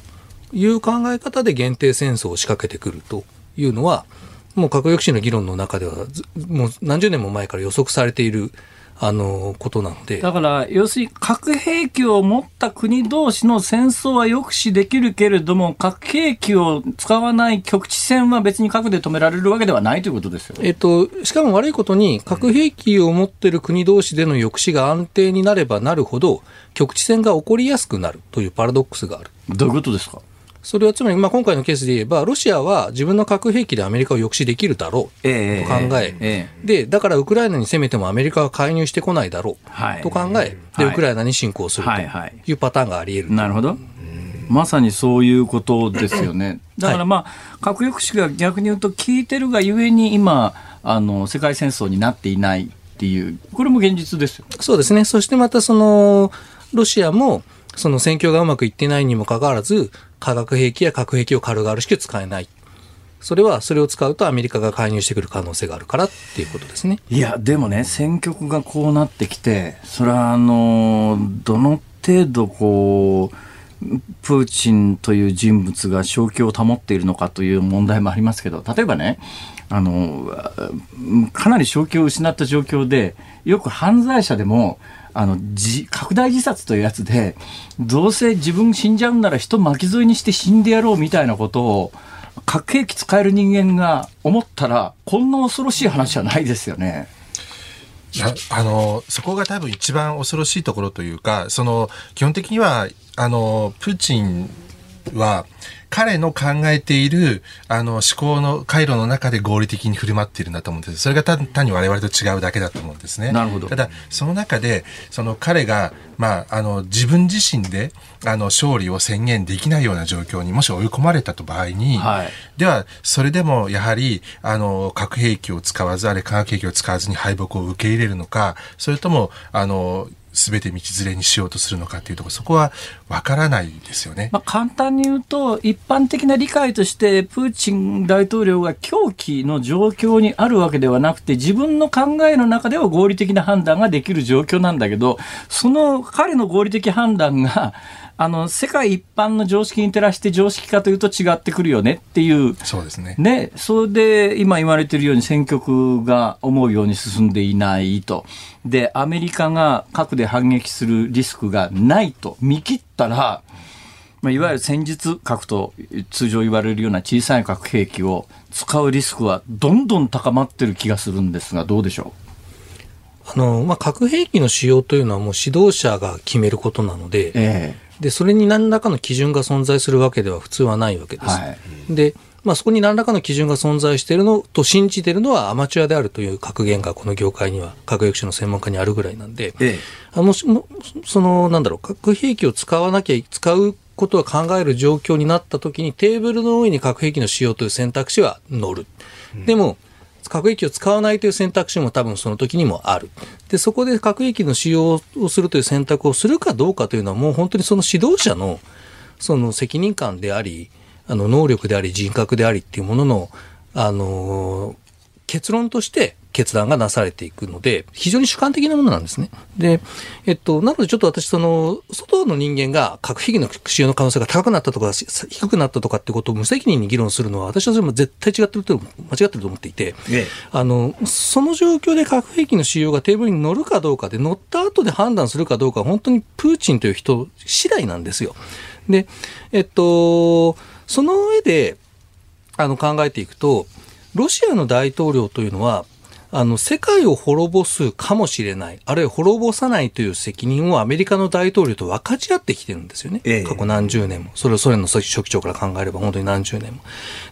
いう考え方で限定戦争を仕掛けてくるというのは、もう核抑止の議論の中では、もう何十年も前から予測されているあのことなので。だから要するに核兵器を持った国同士の戦争は抑止できるけれども核兵器を使わない局地戦は別に核で止められるわけではないということですよ、えっと、しかも悪いことに核兵器を持っている国同士での抑止が安定になればなるほど局地戦が起こりやすくなるというパラドックスがある。どういうことですか？それはつまり、まあ、今回のケースで言えば、ロシアは自分の核兵器でアメリカを抑止できるだろうと考え、えー、で、だからウクライナに攻めてもアメリカは介入してこないだろうと考え、で、ウクライナに侵攻するというパターンがあり得る。なるほど。まさにそういうことですよね。だからまあ、核抑止が逆に言うと効いてるがゆえに今、あの、世界戦争になっていないっていう、これも現実ですよ。そうですね。そしてまたその、ロシアも、その戦況がうまくいってないにもかかわらず、化学兵器や核兵器を軽々しく使えない。それは、それを使うとアメリカが介入してくる可能性があるからっていうことですね。いや、でもね、戦局がこうなってきて、それは、あの、どの程度こう、プーチンという人物が正気を保っているのかという問題もありますけど、例えばね、あの、かなり正気を失った状況で、よく犯罪者でも、あの、拡大自殺というやつで、どうせ自分死んじゃうんなら人巻き添えにして死んでやろうみたいなことを、核兵器使える人間が思ったら、こんな恐ろしい話はないですよね。あの、そこが多分一番恐ろしいところというか、その、基本的には、あの、プーチンは、彼の考えているあの思考の回路の中で合理的に振る舞っているんだと思うんです。それが単に我々と違うだけだと思うんですね。なるほど。ただ、その中で、その彼が、まあ、あの、自分自身で、あの、勝利を宣言できないような状況にもし追い込まれたと場合に、はい、では、それでもやはり、あの、核兵器を使わず、あれ化学兵器を使わずに敗北を受け入れるのか、それとも、あの、全て道連れにしようとするのかっていうところそこはわからないですよね、まあ、簡単に言うと一般的な理解としてプーチン大統領が狂気の状況にあるわけではなくて自分の考えの中では合理的な判断ができる状況なんだけどその彼の合理的判断があの、世界一般の常識に照らして常識かというと違ってくるよねっていう。そうですね。ね。それで、今言われているように選挙区が思うように進んでいないと。で、アメリカが核で反撃するリスクがないと見切ったら、まあ、いわゆる戦術核と通常言われるような小さい核兵器を使うリスクはどんどん高まってる気がするんですが、どうでしょう？あの、まあ、核兵器の使用というのはもう指導者が決めることなので、えー、で、それに何らかの基準が存在するわけでは普通はないわけです。はい、で、まあ、そこに何らかの基準が存在しているのと信じているのはアマチュアであるという格言がこの業界には核抑止の専門家にあるぐらいなんで、ええ、あのそのなんだろう核兵器を使わなきゃ使うことは考える状況になった時にテーブルの上に核兵器の使用という選択肢は乗る。でも、核兵器を使わないという選択肢も多分その時にもある。で、そこで核兵器の使用をするという選択をするかどうかというのはもう本当にその指導者のその責任感であり、あの能力であり人格でありっていうものの、あの結論として決断がなされていくので、非常に主観的なものなんですね。で、えっと、なのでちょっと私、その、外の人間が核兵器の使用の可能性が高くなったとか、低くなったとかってことを無責任に議論するのは、私はそれも絶対違ってると、間違ってると思っていて、ええ、あの、その状況で核兵器の使用がテーブルに乗るかどうかで、乗った後で判断するかどうかは、本当にプーチンという人次第なんですよ。で、えっと、その上で、あの、考えていくと、ロシアの大統領というのは、あの、世界を滅ぼすかもしれない、あるいは滅ぼさないという責任をアメリカの大統領と分かち合ってきてるんですよね。ええ、過去何十年も。それをソ連の初期長から考えれば本当に何十年も。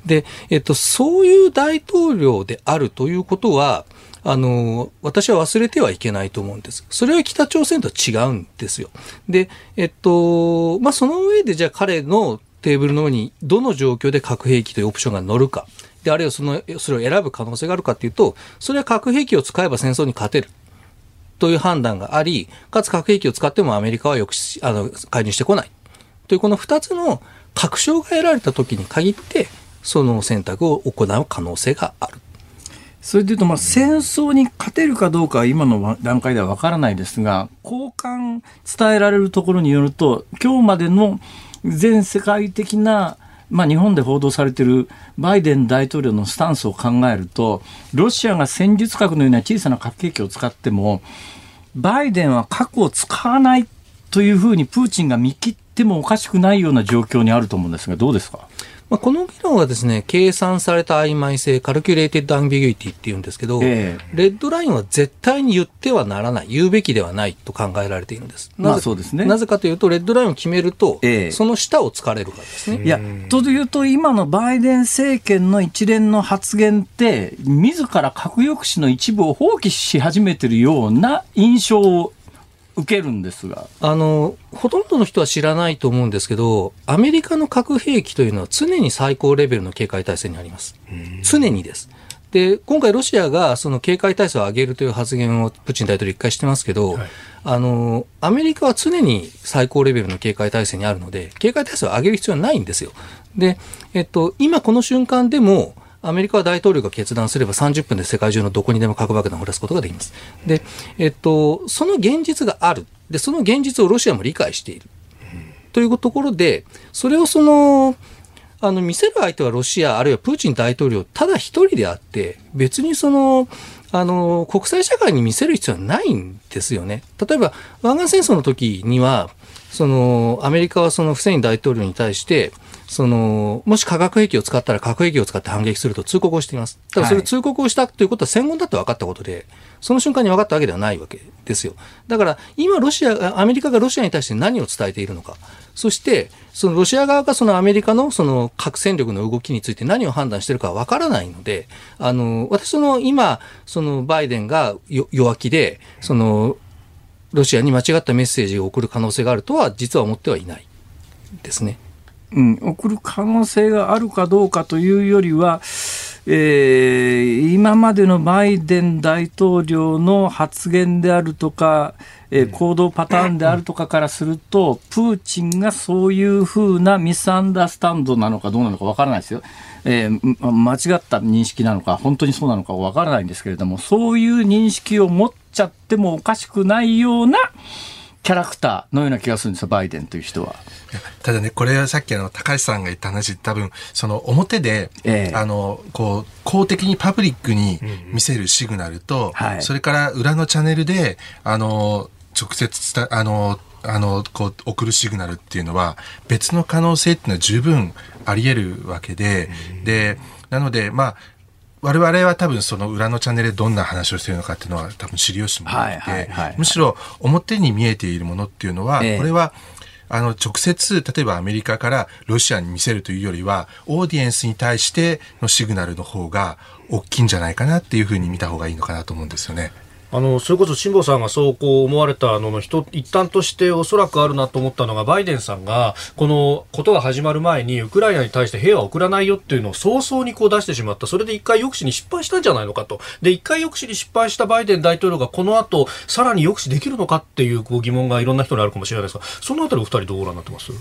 で、えっと、そういう大統領であるということは、あの、私は忘れてはいけないと思うんです。それは北朝鮮とは違うんですよ。で、えっと、まあ、その上でじゃあ彼のテーブルの上にどの状況で核兵器というオプションが乗るか。で、あるいはその、それを選ぶ可能性があるかというと、それは核兵器を使えば戦争に勝てる。という判断があり、かつ核兵器を使ってもアメリカは抑止、あの、介入してこない。というこの二つの確証が得られた時に限って、その選択を行う可能性がある。それでいうと、まあ、戦争に勝てるかどうかは今の段階ではわからないですが、交換伝えられるところによると、今日までの全世界的なまあ、日本で報道されているバイデン大統領のスタンスを考えると、ロシアが戦術核のような小さな核兵器を使っても、バイデンは核を使わないというふうにプーチンが見切ってもおかしくないような状況にあると思うんですが、どうですか？まあ、この議論はですね、計算された曖昧性、 calculated ambiguity っていうんですけど、えー、レッドラインは絶対に言ってはならない、言うべきではないと考えられているんです。なぜ,、まあそうですね、なぜかというと、レッドラインを決めると、えー、その下を突かれるからですね。いや、というと、今のバイデン政権の一連の発言って、自ら核抑止の一部を放棄し始めているような印象を受けるんですが。あのほとんどの人は知らないと思うんですけどアメリカの核兵器というのは常に最高レベルの警戒態勢にあります。常にです。で今回ロシアがその警戒態勢を上げるという発言をプーチン大統領一回してますけど、はい、あのアメリカは常に最高レベルの警戒態勢にあるので警戒態勢を上げる必要はないんですよ。で、えっと、今この瞬間でもアメリカは大統領が決断すれば30分で世界中のどこにでも核爆弾を降らすことができます。で、えっと、その現実がある。で、その現実をロシアも理解している。というところで、それをその、あの、見せる相手はロシア、あるいはプーチン大統領、ただ一人であって、別にその、あの、国際社会に見せる必要はないんですよね。例えば、湾岸戦争の時には、その、アメリカはそのフセイン大統領に対して、その、もし化学兵器を使ったら核兵器を使って反撃すると通告をしています。ただそれ通告をしたということは戦後だって分かったことで、その瞬間に分かったわけではないわけですよ。だから今ロシア、アメリカがロシアに対して何を伝えているのか。そして、そのロシア側がそのアメリカのその核戦力の動きについて何を判断しているか分からないので、あの、私その今、そのバイデンが弱気で、その、ロシアに間違ったメッセージを送る可能性があるとは実は思ってはいないですね。うん、送る可能性があるかどうかというよりは、えー、今までのバイデン大統領の発言であるとか、えー、行動パターンであるとかからすると、プーチンがそういうふうなミスアンダースタンドなのかどうなのかわからないですよ。えー、間違った認識なのか、本当にそうなのかわからないんですけれども、そういう認識を持っちゃってもおかしくないような、キャラクターのような気がするんですよ、バイデンという人は。ただね、これはさっきあの、高橋さんが言った話、多分、その表で、ええ、あの、こう、公的にパブリックに見せるシグナルと、うんはい、それから裏のチャンネルで、あの、直接伝、あの、あの、こう、送るシグナルっていうのは、別の可能性っていうのは十分あり得るわけで、うん、で、なので、まあ、我々は多分その裏のチャンネルでどんな話をしているのかっていうのは多分知りよしもなくて、むしろ表に見えているものっていうのは、えこれはあの、直接、例えばアメリカからロシアに見せるというよりは、オーディエンスに対してのシグナルの方が大きいんじゃないかなっていうふうに見た方がいいのかなと思うんですよね。あのそれこそ辛坊さんがそうこう思われたのの一一端としておそらくあるなと思ったのがバイデンさんがこのことが始まる前にウクライナに対して兵は送らないよっていうのを早々にこう出してしまった。それで一回抑止に失敗したんじゃないのかと。で一回抑止に失敗したバイデン大統領がこの後さらに抑止できるのかっていうこう疑問がいろんな人にあるかもしれないですがそのあたりお二人どうご覧になってます？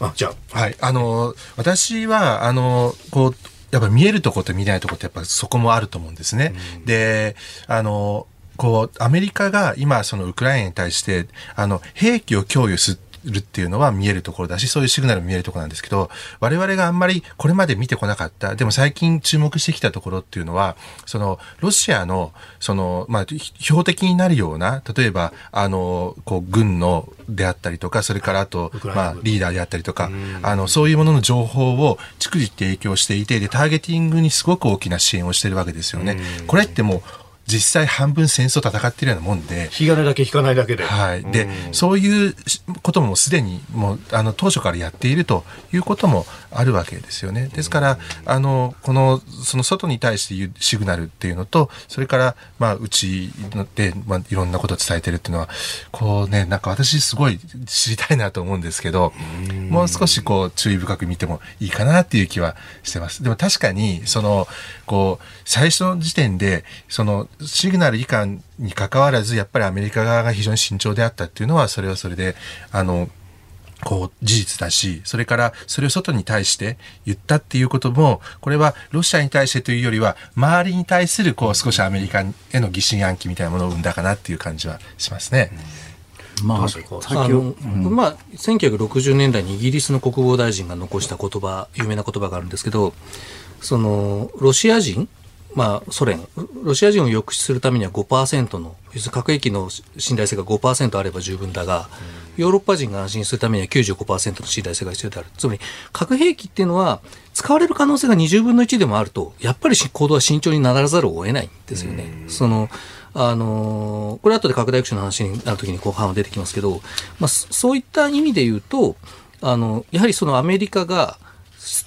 あじゃあ。はい。あの私はあのこうやっぱ見えるとこと見えないとこってやっぱそこもあると思うんですね。うん、で、あの、こう、アメリカが今、そのウクライナに対して、あの、兵器を供与するっていうのは見えるところだし、そういうシグナルも見えるところなんですけど、我々があんまりこれまで見てこなかった、でも最近注目してきたところっていうのは、その、ロシアの、その、まあ、標的になるような、例えば、あの、こう、軍のであったりとか、それからあと、まあ、リーダーであったりとか、あの、そういうものの情報を逐次提供していて、で、ターゲティングにすごく大きな支援をしてるわけですよね。これってもう、実際半分戦争戦ってるようなもんで。引金だけ引かないだけで。はい。で、そういうこともすでにもう、あの、当初からやっているということもあるわけですよね。ですから、あの、この、その外に対して言うシグナルっていうのと、それから、まあ、うちで、まあ、いろんなことを伝えてるっていうのは、こうね、なんか私すごい知りたいなと思うんですけど、もう少しこう、注意深く見てもいいかなっていう気はしてます。でも確かに、その、こう、最初の時点で、その、シグナル以下に関わらず、やっぱりアメリカ側が非常に慎重であったっていうのは、それはそれで、あの、こう、事実だし、それからそれを外に対して言ったっていうことも、これはロシアに対してというよりは、周りに対する、こう、少しアメリカへの疑心暗鬼みたいなものを生んだかなっていう感じはしますね。まあ、あの、うん、まあ、1960年代にイギリスの国防大臣が残した言葉、有名な言葉があるんですけど、その、ロシア人まあ、ソ連、ロシア人を抑止するためには5%の、要するに核兵器の信頼性が5%あれば十分だが、ヨーロッパ人が安心するためには95%の信頼性が必要である。つまり、核兵器っていうのは、使われる可能性が20分の1でもあると、やっぱり行動は慎重にならざるを得ないんですよね。その、あのこれ後で拡大抑止の話になるときに後半は出てきますけど、まあ、そういった意味で言うと、あの、やはりそのアメリカが、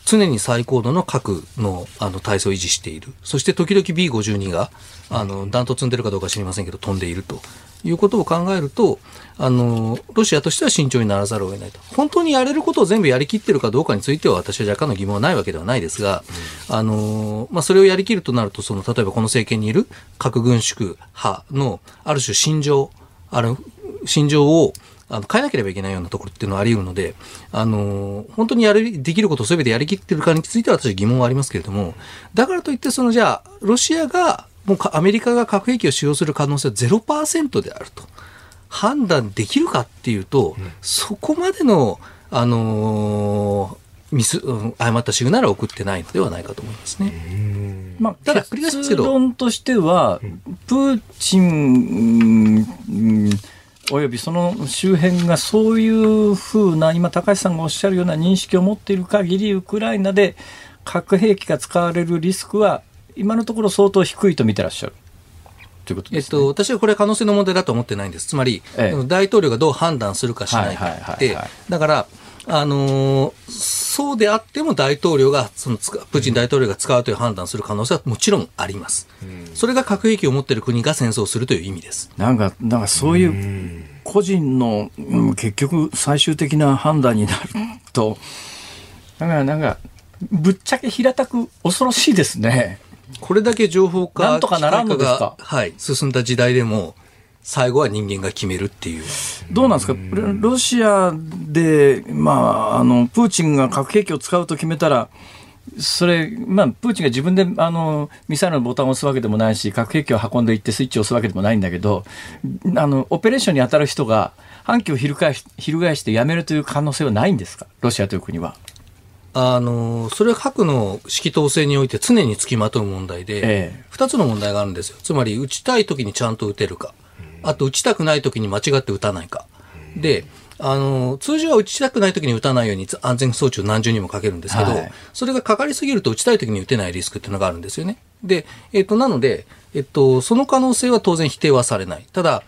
常に最高度の核のあの体制を維持している。そして時々 B52 が、あの、弾頭積んでるかどうか知りませんけど、飛んでいるということを考えると、あの、ロシアとしては慎重にならざるを得ないと。本当にやれることを全部やりきってるかどうかについては私は若干の疑問はないわけではないですが、うん、あの、まあ、それをやりきるとなると、その、例えばこの政権にいる核軍縮派の、ある種心情、ある、心情を、あの変えなければいけないようなところっていうのはあり得るので、あの本当にやるできることを全てやりきってるかについては私は疑問はありますけれども、だからといって、そのじゃあ、ロシアが、もうアメリカが核兵器を使用する可能性は0%であると判断できるかっていうと、うん、そこまでの、あのー、ミス、誤ったシグナルを送ってないのではないかと思いますね。まあ、ただ、繰り返しますけど。論としては、プーチン、およびその周辺がそういうふうな、今、高橋さんがおっしゃるような認識を持っている限り、ウクライナで核兵器が使われるリスクは、今のところ相当低いと見てらっしゃる。ということ、ね、えっと、私はこれは可能性の問題だと思ってないんです。つまり、ええ、大統領がどう判断するかしないかって、だから、あのー、そうであっても大統領が、そのプーチン大統領が使うという判断する可能性はもちろんあります。うん、それが核兵器を持っている国が戦争するという意味です。なんか、なんかそういう個人の、うん、結局最終的な判断になると、だからなんか、ぶっちゃけ平たく恐ろしいですね。これだけ情報化、なんとかならんのですか？はい、進んだ時代でも、最後は人間が決めるっていう。どうなんですか、ロシアで、まあ、あのプーチンが核兵器を使うと決めたら、それ、まあ、プーチンが自分であのミサイルのボタンを押すわけでもないし、核兵器を運んでいってスイッチを押すわけでもないんだけど、あのオペレーションに当たる人が、反旗を翻し翻してやめるという可能性はないんですか、ロシアという国は。あのそれは核の指揮統制において常につきまとう問題で、ええ、2つの問題があるんですよ。つまり、撃ちたいときにちゃんと撃てるか。あと打ちたくない時に間違って打たないか。で、あの、通常は打ちたくない時に打たないように安全装置を何重にもかけるんですけど、はいそれがかかりすぎると打ちたい時に打てないリスクっていうのがあるんですよね。で、えっ、と、なので、えっと、その可能性は当然否定はされない。ただ、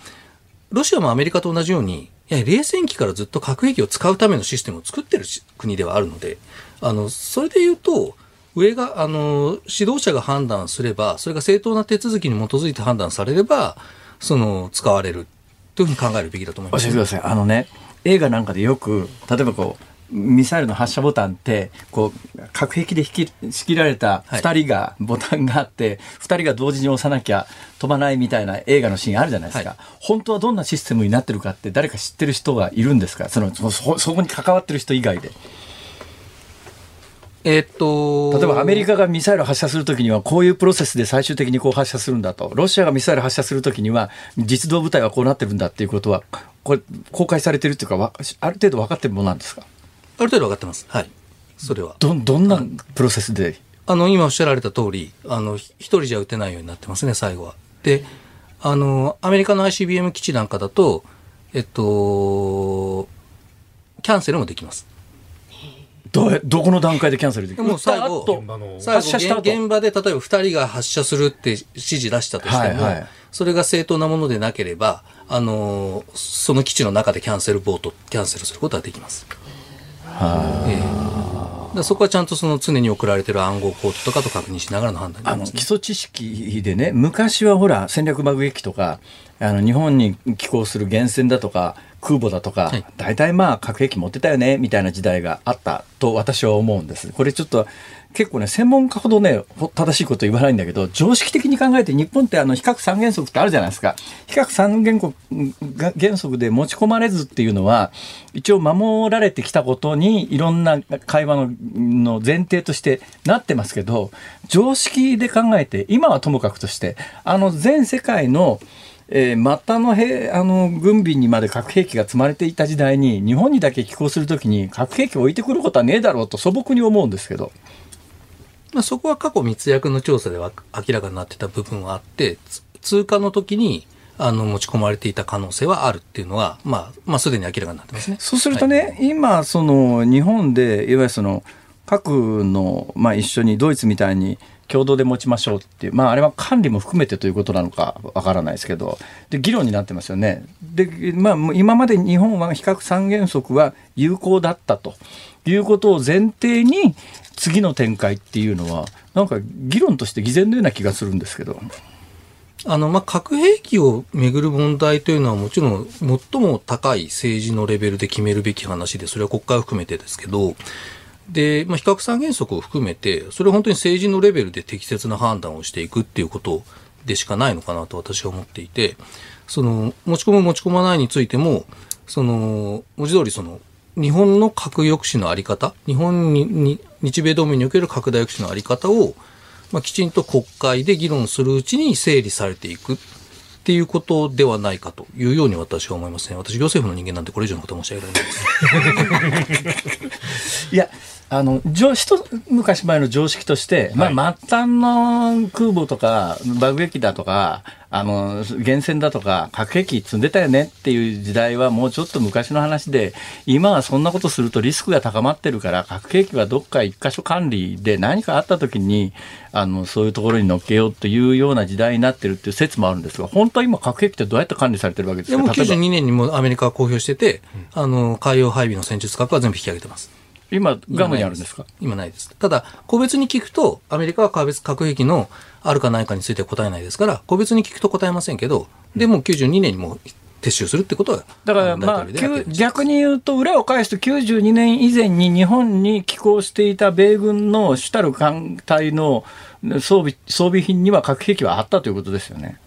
ロシアもアメリカと同じように、やはり冷戦期からずっと核兵器を使うためのシステムを作ってるし国ではあるので、あの、それで言うと、上が、あの、指導者が判断すれば、それが正当な手続きに基づいて判断されれば、その、使われるというふうに考えるべきだと思います教えてく。ださい。あのね、映画なんかでよく、例えばこう、ミサイルの発射ボタンって、こう、核兵器で引き仕切られた2人が、ボタンがあって、2人が同時に押さなきゃ飛ばないみたいな映画のシーンあるじゃないですか。はい本当はどんなシステムになってるかって誰か知ってる人がいるんですか？そのそこに関わってる人以外で。えっと、例えばアメリカがミサイル発射するときにはこういうプロセスで最終的にこう発射するんだと。ロシアがミサイル発射するときには実動部隊はこうなってるんだっていうことは、これ公開されてるっていうか、わある程度分かってるものなんですか？ある程度分かってます。はい。それは。どんどんなプロセスで、あの、今おっしゃられた通り、あの、ひ一人じゃ撃てないようになってますね、最後は。で、あの、アメリカの ICBM 基地なんかだと、えっと、キャンセルもできます。どうどこの段階でキャンセルできる？もう最後発射した後。現場で例えば2人が発射するって指示出したとしても、はいはい。それが正当なものでなければ、あの、その基地の中でキャンセルボート、キャンセルすることはできます。ええだそこはちゃんとその常に送られてる暗号コードとかと確認しながらの判断になあの。基礎知識でね、昔はほら、戦略爆撃機とか、あの日本に寄港する原船だとか、空母だとか、はい大体まあ核兵器持ってたよねみたいな時代があったと私は思うんです。これちょっと結構ね、専門家ほどね、正しいこと言わないんだけど、常識的に考えて日本ってあの比較三原則ってあるじゃないですか。比較三原則原則で持ち込まれずっていうのは、一応守られてきたことにいろんな会話のの前提としてなってますけど、常識で考えて、今はともかくとして、あの全世界のえー末端の兵あの軍備にまで核兵器が積まれていた時代に日本にだけ寄港するときに核兵器を置いてくることはねえだろうと素朴に思うんですけどまあ、そこは過去密約の調査では明らかになってた部分はあって、つ通過の時にあの持ち込まれていた可能性はあるっていうのは、まあ、まあ、すでに明らかになってますね。そうするとね、今その日本でいわゆるその核の、まあ、一緒にドイツみたいに共同で持ちましょうっていう、まあ、あれは管理も含めてということなのかわからないですけどで議論になってますよねで、まあ、今まで日本は比較三原則は有効だったということを前提に次の展開っていうのはなんか議論として偽善のような気がするんですけど。あの、まあ、核兵器をめぐる問題というのはもちろん最も高い政治のレベルで決めるべき話で、それは国会を含めてですけど、で、まあ、比較三原則を含めて、それは本当に政治のレベルで適切な判断をしていくっていうことでしかないのかなと私は思っていて、その、持ち込む持ち込まないについても、その、文字通りその、日本の核抑止のあり方、日本、に日米同盟における拡大抑止のあり方を、まあ、きちんと国会で議論するうちに整理されていくっていうことではないかというように私は思いますね。私、行政府の人間なんでこれ以上のことは申し上げられないです。いや、あの、常一昔前の常識として、まあ、末端の空母とか、爆撃機だとか、あの、原戦だとか、核兵器積んでたよねっていう時代はもうちょっと昔の話で、今はそんなことするとリスクが高まってるから、核兵器はどっか一箇所管理で何かあった時に、あの、そういうところに乗っけようというような時代になってるっていう説もあるんですが、本当は今核兵器ってどうやって管理されてるわけですか？でも例えば。92年にもアメリカは公表してて、あの、海洋配備の戦術核は全部引き上げてます。今、ガムにあるんですか？今ないです。ただ、個別に聞くと、アメリカは個別核兵器のあるかないかについては答えないですから、個別に聞くと答えませんけど、でも92年にもう撤収するってことは、だから、まあ、逆に言うと、裏を返すと92年以前に日本に寄港していた米軍の主たる艦隊の装備装備品には核兵器はあったということですよね。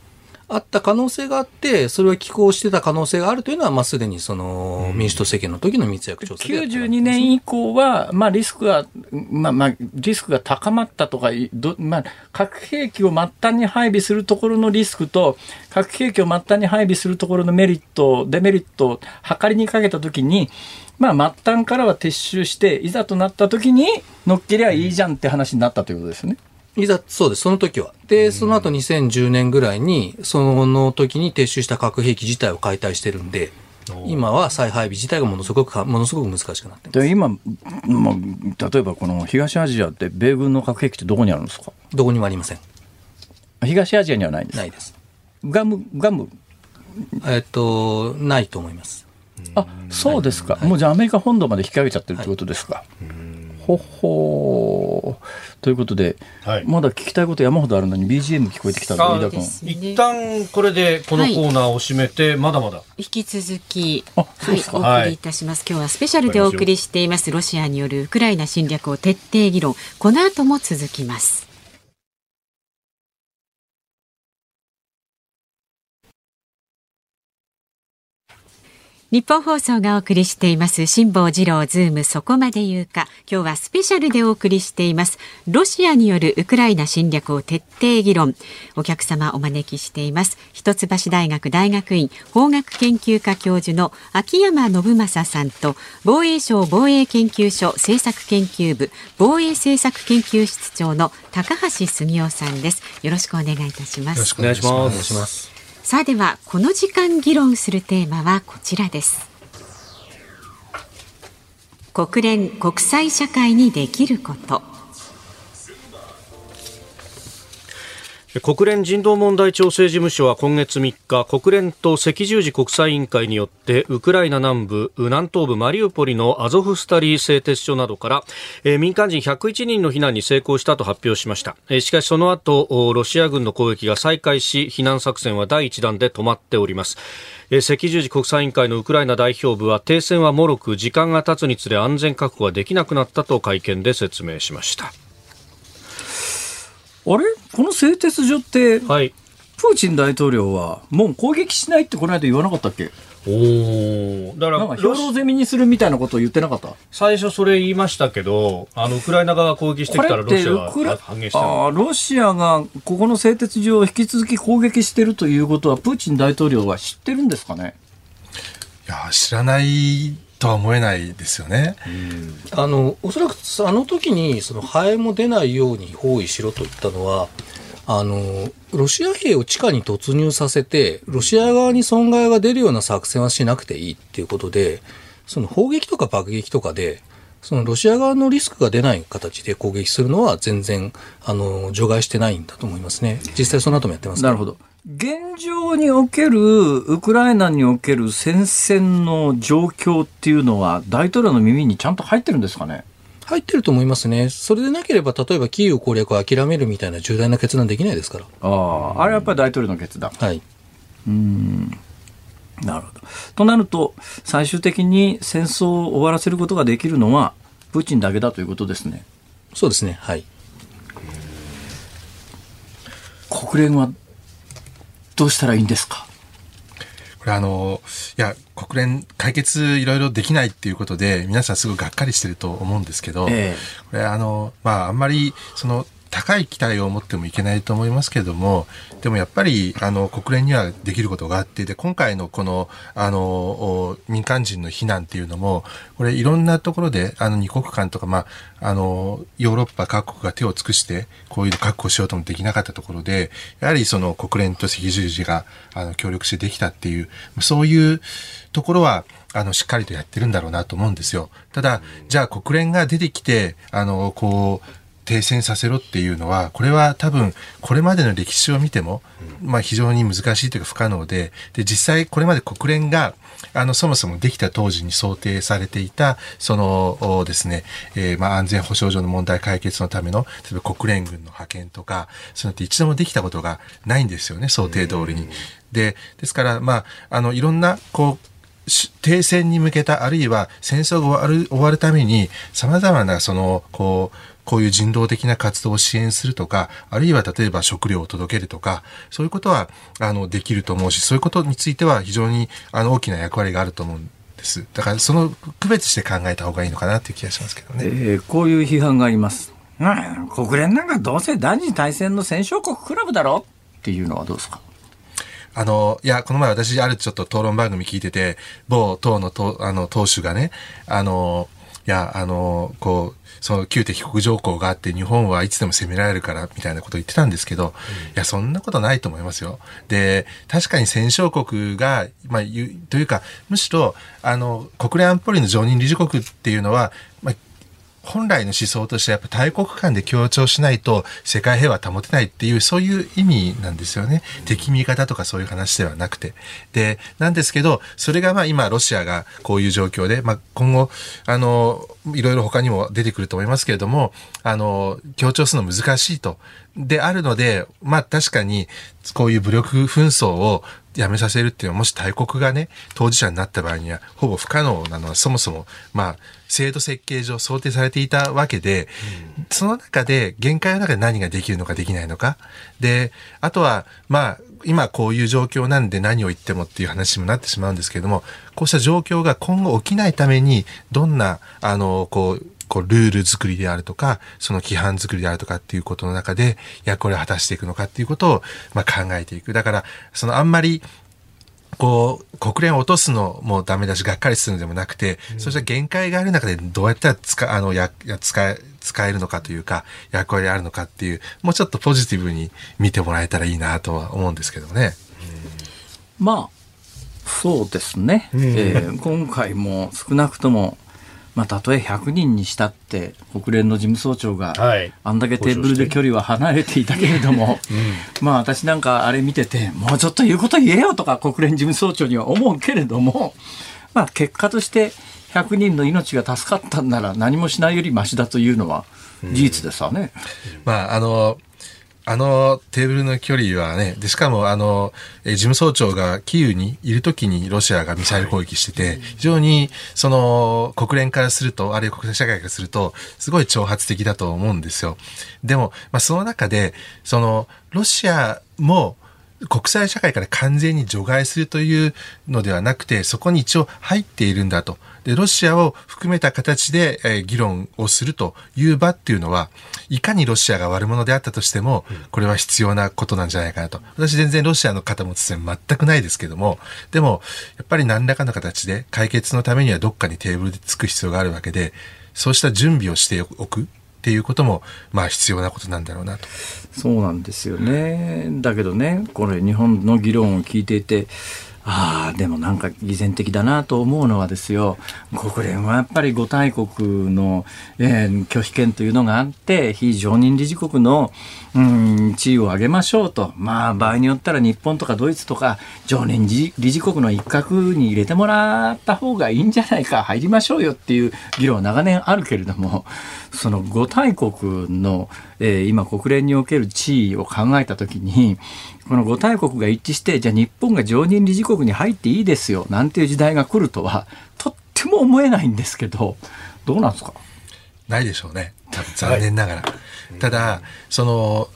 あった可能性があって、それは寄港してた可能性があるというのは、まあ、すでにその、民主党政権の時の密約調査でやってる92年以降は、まあ、リスクが、まあ、まあ、リスクが高まったとか、どまあ、核兵器を末端に配備するところのリスクと、核兵器を末端に配備するところのメリット、デメリットを測りにかけたときに、まあ、末端からは撤収して、いざとなったときに乗っけりゃいいじゃんって話になったということですよね。いざ、そうです、その時は。で、その後2010年ぐらいに、その時に撤収した核兵器自体を解体してるんで、今は再配備自体がものすごくものすごく難しくなってで今、まあ、例えばこの東アジアって米軍の核兵器ってどこにあるんですか？どこにもありません。東アジアにはないんですないです。ガムガム？えっとないと思います。あそうですか、はい、もうじゃあアメリカ本土まで引き上げちゃってるってことですか、はいほほということで、はい、まだ聞きたいこと山ほどあるのに BGM 聞こえてきたので、飯一旦これでこのコーナーを締めて、はい、まだまだ。引き続き、はい、お送りいたします。今日はスペシャルでお送りしています。ロシアによるウクライナ侵略を徹底議論。この後も続きます。ニッポン放送がお送りしています。辛坊治郎ズームそこまで言うか。今日はスペシャルでお送りしています。ロシアによるウクライナ侵略を徹底議論。お客様お招きしています。一橋大学大学院法学研究科教授の秋山信正さんと防衛省防衛研究所政策研究部防衛政策研究室長の高橋杉雄さんです。よろしくお願いいたします。よろしくお願いしますさあではこの時間議論するテーマはこちらです。国連国際社会にできること。国連人道問題調整事務所は今月3日国連と赤十字国際委員会によってウクライナ南部南東部マリウポリのアゾフスタリー製鉄所などから、えー、民間人101人の避難に成功したと発表しました、えー、しかしその後ロシア軍の攻撃が再開し避難作戦は第1弾で止まっております。え赤十字国際委員会のウクライナ代表部は停戦はもろく時間が経つにつれ安全確保ができなくなったと会見で説明しました。あれ？この製鉄所って、はい、プーチン大統領はもう攻撃しないってこの間言わなかったっけ？おだから兵糧攻めにするみたいなことを言ってなかった？最初それ言いましたけどあのウクライナ側が攻撃してきたらロシアが反撃したあロシアがここの製鉄所を引き続き攻撃してるということはプーチン大統領は知ってるんですかね？いや知らないとは思えないですよね。あのおそらくあの時にそのハエも出ないように包囲しろと言ったのはあのロシア兵を地下に突入させてロシア側に損害が出るような作戦はしなくていいっていうことでその砲撃とか爆撃とかでそのロシア側のリスクが出ない形で攻撃するのは全然あの除外してないんだと思いますね。実際その後もやってますなるほど。現状における、ウクライナにおける戦線の状況っていうのは、大統領の耳にちゃんと入ってるんですかね？入ってると思いますね。それでなければ、例えばキーウ攻略を諦めるみたいな重大な決断できないですから。ああ、あれはやっぱり大統領の決断。はい。うん。なるほど。となると、最終的に戦争を終わらせることができるのは、プーチンだけだということですね。そうですね。はい。国連はどうしたらいいんですか？これあの、いや、国連解決いろいろできないっていうことで、皆さんすごいがっかりしてると思うんですけど、えー、これあの、まあ、あんまり、その、高い期待を持ってもいけないと思いますけれども、でもやっぱり、あの、国連にはできることがあって、で、今回のこの、あの、民間人の避難っていうのも、これいろんなところで、あの、二国間とか、まあ、あの、ヨーロッパ各国が手を尽くして、こういうの確保しようともできなかったところで、やはりその国連と赤十字が、あの、協力してできたっていう、そういうところは、あの、しっかりとやってるんだろうなと思うんですよ。ただ、じゃあ国連が出てきて、あの、こう、停戦させろっていうのは、これは多分、これまでの歴史を見ても、まあ非常に難しいというか不可能で、で、実際これまで国連が、あの、そもそもできた当時に想定されていた、そのですね、えー、まあ安全保障上の問題解決のための、例えば国連軍の派遣とか、そういうのって一度もできたことがないんですよね、想定通りに。で、ですから、まあ、あの、いろんな、こう、停戦に向けた、あるいは戦争が終わる終わるために、様々な、その、こう、こういう人道的な活動を支援するとか、あるいは例えば食料を届けるとか、そういうことは、あの、できると思うし、そういうことについては非常に、あの、大きな役割があると思うんです。だから、その、区別して考えた方がいいのかなっていう気がしますけどね。えー、こういう批判があります。うん、国連なんかどうせ第二次大戦の戦勝国クラブだろっていうのはどうですか？あの、いや、この前私、あるちょっと討論番組聞いてて、某党の党、あの、党首がね、あの、や、あの、こう、その旧敵国条項があって日本はいつでも攻められるからみたいなことを言ってたんですけど、うん、いや、そんなことないと思いますよ。で、確かに戦勝国が、まあ、というか、むしろ、あの、国連安保理の常任理事国っていうのは、まあ、本来の思想としてやっぱ大国間で協調しないと世界平和保てないっていうそういう意味なんですよね。敵味方とかそういう話ではなくて。で、なんですけど、それがまあ今ロシアがこういう状況で、まあ今後、あの、いろいろ他にも出てくると思いますけれども、あの、協調するの難しいと。であるので、まあ確かにこういう武力紛争をやめさせるっていうのはもし大国がね当事者になった場合にはほぼ不可能なのはそもそもまあ制度設計上想定されていたわけで、うん、その中で限界の中で何ができるのかできないのかであとはまあ今こういう状況なんで何を言ってもっていう話にもなってしまうんですけれどもこうした状況が今後起きないためにどんなあのこうこう、ルール作りであるとか、その規範作りであるとかっていうことの中で役割を果たしていくのかっていうことを、まあ、考えていく。だから、そのあんまり、こう、国連を落とすのもダメだし、がっかりするのでもなくて、うん、そうした限界がある中でどうやったら使、あの、や、や、使え、使えるのかというか、役割あるのかっていう、もうちょっとポジティブに見てもらえたらいいなとは思うんですけどね。うん、まあ、そうですね。うん、えー、今回も少なくとも、まあ、たとえ100人にしたって国連の事務総長が、あんだけテーブルで距離は離れていたけれども、うん、まあ私なんかあれ見ててもうちょっと言うこと言えよとか国連事務総長には思うけれども、まあ、結果として100人の命が助かったんなら何もしないよりましだというのは事実ですわね。うん、まああのあのテーブルの距離はね、で、しかもあの、え事務総長がキーウにいるときにロシアがミサイル攻撃してて、非常にその国連からすると、あるいは国際社会からすると、すごい挑発的だと思うんですよ。でも、まあその中で、その、ロシアも、国際社会から完全に除外するというのではなくて、そこに一応入っているんだと。で、ロシアを含めた形で、えー、議論をするという場っていうのは、いかにロシアが悪者であったとしても、これは必要なことなんじゃないかなと。私全然ロシアの方も全くないですけども、でも、やっぱり何らかの形で解決のためにはどっかにテーブルでつく必要があるわけで、そうした準備をしておくっていうことも、まあ必要なことなんだろうなと。そうなんですよね。だけどね、これ日本の議論を聞いていて、ああでもなんか偽善的だなと思うのはですよ。国連はやっぱり5大国の、えー、拒否権というのがあって非常任理事国の、うん、地位を上げましょうと。まあ場合によったら日本とかドイツとか常任理事国の一角に入れてもらった方がいいんじゃないか。入りましょうよっていう議論は長年あるけれどもその5大国の、えー、今国連における地位を考えた時に この5大国が一致して、じゃあ日本が常任理事国に入っていいですよ、なんていう時代が来るとは、とっても思えないんですけど、どうなんですか？ないでしょうね。残念ながら。はい、ただ、その、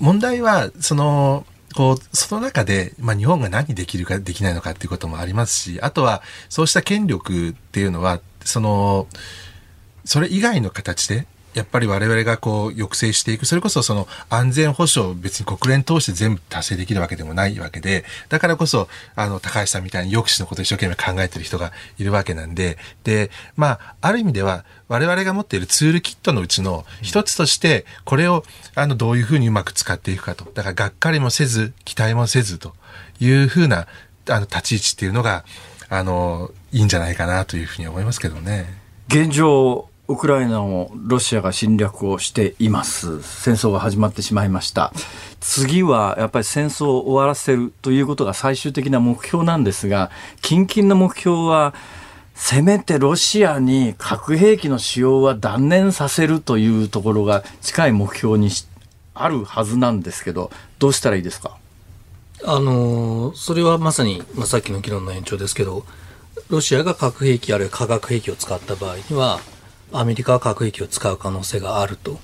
問題は、その、こう、その中で、まあ、日本が何できるかできないのかっていうこともありますし、あとは、そうした権力っていうのは、その、それ以外の形で、やっぱり我々がこう抑制していく、それこそその安全保障、別に国連通して全部達成できるわけでもないわけで、だからこそ、あの、高橋さんみたいに抑止のことを一生懸命考えてる人がいるわけなんで、で、まあ、ある意味では、我々が持っているツールキットのうちの一つとして、これを、あの、どういうふうにうまく使っていくかと。だから、がっかりもせず、期待もせずというふうな、あの、立ち位置っていうのが、あの、いいんじゃないかなというふうに思いますけどね。現状、ウクライナをロシアが侵略をしています。戦争が始まってしまいました。次はやっぱり戦争を終わらせるということが最終的な目標なんですが、近々の目標は、せめてロシアに核兵器の使用は断念させるというところが近い目標にあるはずなんですけど、どうしたらいいですか？あのそれはまさに、まあ、さっきの議論の延長ですけど、ロシアが核兵器あるいは化学兵器を使った場合には、アメリカは核兵器を使う可能性があると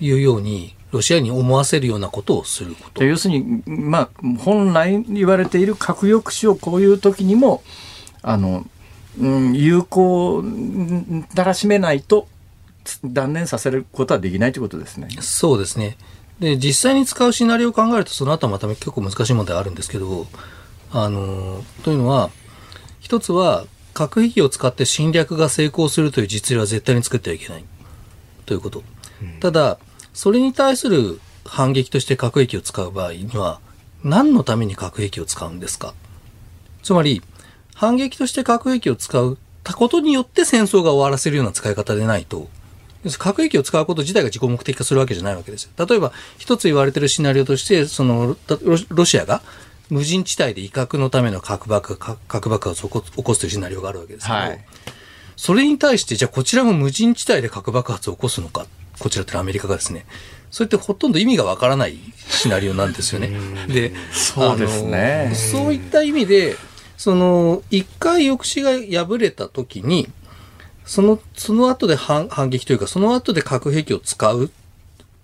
いうように、ロシアに思わせるようなことをすること。要するに、まあ、本来言われている核抑止をこういう時にも、あの、うん、有効だらしめないと断念させることはできないということですね。そうですね。で、実際に使うシナリオを考えると、その後はまた結構難しい問題あるんですけど、あの、というのは、一つは、核兵器を使って侵略が成功するという実例は絶対に作ってはいけないということ。ただ、それに対する反撃として核兵器を使う場合には、何のために核兵器を使うんですか？つまり、反撃として核兵器を使うたことによって戦争が終わらせるような使い方でないと、核兵器を使うこと自体が自己目的化するわけじゃないわけですよ。例えば、一つ言われているシナリオとして、その、ロシアが無人地帯で威嚇のための核爆核爆発を起こすというシナリオがあるわけですけど、はい、それに対して、じゃあこちらも無人地帯で核爆発を起こすのか、こちらってアメリカがですね、それってほとんど意味がわからないシナリオなんですよね。で、そうですね。そういった意味で、その、一回抑止が破れた時に、その、その後で反反撃というか、その後で核兵器を使う。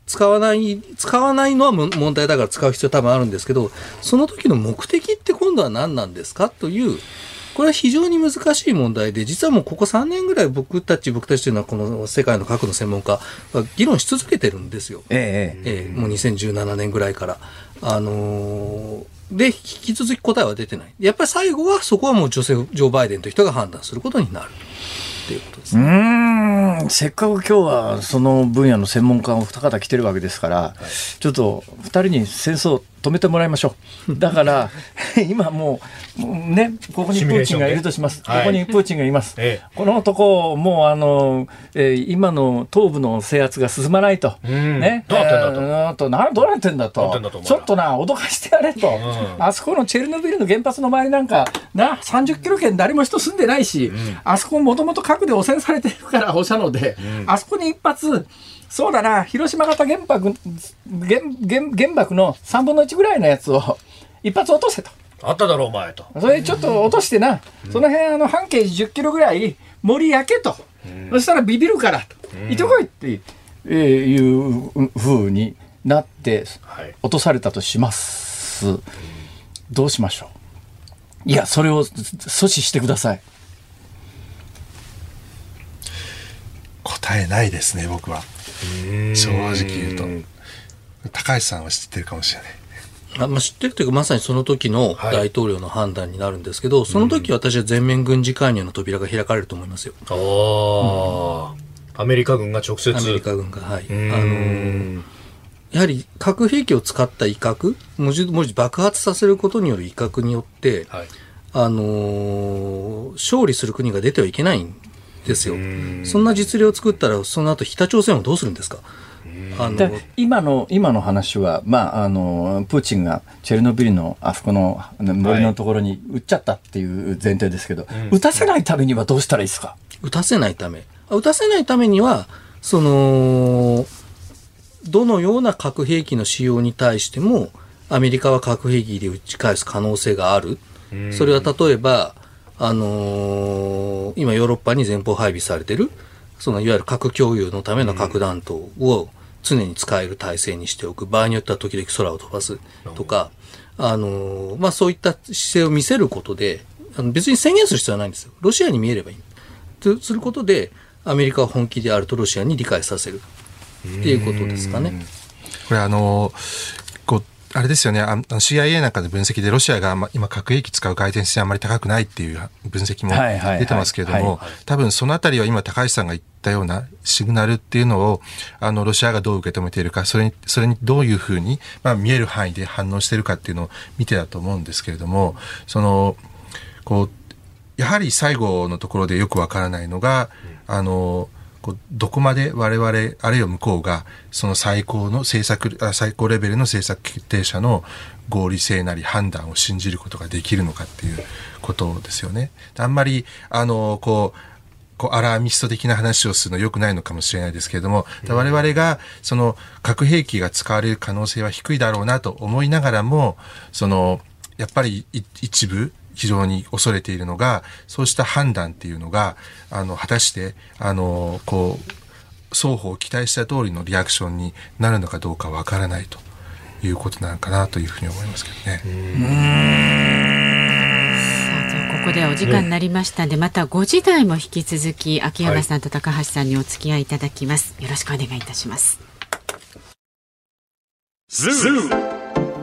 使わない、使わないのは問題だから使う必要多分あるんですけど、その時の目的って今度は何なんですかという、これは非常に難しい問題で、実はもうここ3年ぐらい僕たち、僕たちというのはこの世界の核の専門家は議論し続けてるんですよ。ええええ、もう2017年ぐらいから。あのー、で、引き続き答えは出てない。やっぱり最後はそこはもうジョセフ・ジョー・バイデンという人が判断することになる。っていうことです、ね、うん。せっかく今日はその分野の専門家お二方来てるわけですから、はい、ちょっと2人に戦争止めてもらいましょう。だから、今もう、ね、ここにプーチンがいるとします。ここにプーチンがいます。この男、もうあの、えー、今の東部の制圧が進まないと。ね。どうなってんだと。などうなってんだと。ちょっとな、脅かしてやれと。あそこのチェルノビルの原発の周りなんか、な、30キロ圏誰も人住んでないし、あそこもともと核で汚染されてるから放射能で、あそこに一発、そうだな、広島型原爆、原原原爆の3分の1ぐらいのやつを一発落とせと。あっただろう、お前と。それちょっと落としてな、うん、その辺あの半径10キロぐらい森焼けと。うん、そしたらビビるからと。行ってこいって、えー、いうふうになって落とされたとします。はい、どうしましょういや、それを阻止してください。答えないですね、僕は。正直言うと。高橋さんは知ってるかもしれない。あまあ、知ってるというかまさにその時の大統領の判断になるんですけど、はい、その時私は全面軍事介入の扉が開かれると思いますよ。ああ、アメリカ軍が直接。アメリカ軍がはい。あのー、やはり核兵器を使った威嚇文字文字爆発させることによる威嚇によって、はい、あのー、勝利する国が出てはいけないんですよ。そんな実例を作ったら、その後北朝鮮はどうするんですか？あの今の今の話は、まあ、あのプーチンがチェルノビリのあそこの森のところに撃っちゃったっていう前提ですけど、はい、撃たせないためにはどうしたらいいですか？撃たせないため。撃たせないためにはそのどのような核兵器の使用に対してもアメリカは核兵器で撃ち返す可能性がある。それは例えばあのー、今ヨーロッパに前方配備されてる、そのいわゆる核共有のための核弾頭を常に使える体制にしておく。場合によっては時々空を飛ばすとか、あのー、まあ、そういった姿勢を見せることで、あの別に宣言する必要はないんですよ。ロシアに見えればいい。とすることで、アメリカは本気であるとロシアに理解させるっていうことですかね。これあのこうあれですよね、CIA なんかの分析でロシアが今核兵器使う回転性あまり高くないっていう分析も出てますけれども、多分そのあたりは今高橋さんが言ったようなシグナルっていうのを、あの、ロシアがどう受け止めているか、それに、それにどういうふうに、まあ見える範囲で反応しているかっていうのを見てだと思うんですけれども、その、こう、やはり最後のところでよくわからないのが、あの、こうどこまで我々、あるいは向こうが、その最高の政策、最高レベルの政策決定者の合理性なり判断を信じることができるのかっていうことですよね。あんまり、あの、こう、こうアラーミスト的な話をするの良くないのかもしれないですけれども、我々がその核兵器が使われる可能性は低いだろうなと思いながらも、そのやっぱり一部非常に恐れているのが、そうした判断っていうのが、あの、果たして、あの、こう、双方期待した通りのリアクションになるのかどうかわからないということなのかなというふうに思いますけどね。ここではお時間になりましたので、また5時台も引き続き秋山さんと高橋さんにお付き合いいただきます。よろしくお願いいたします。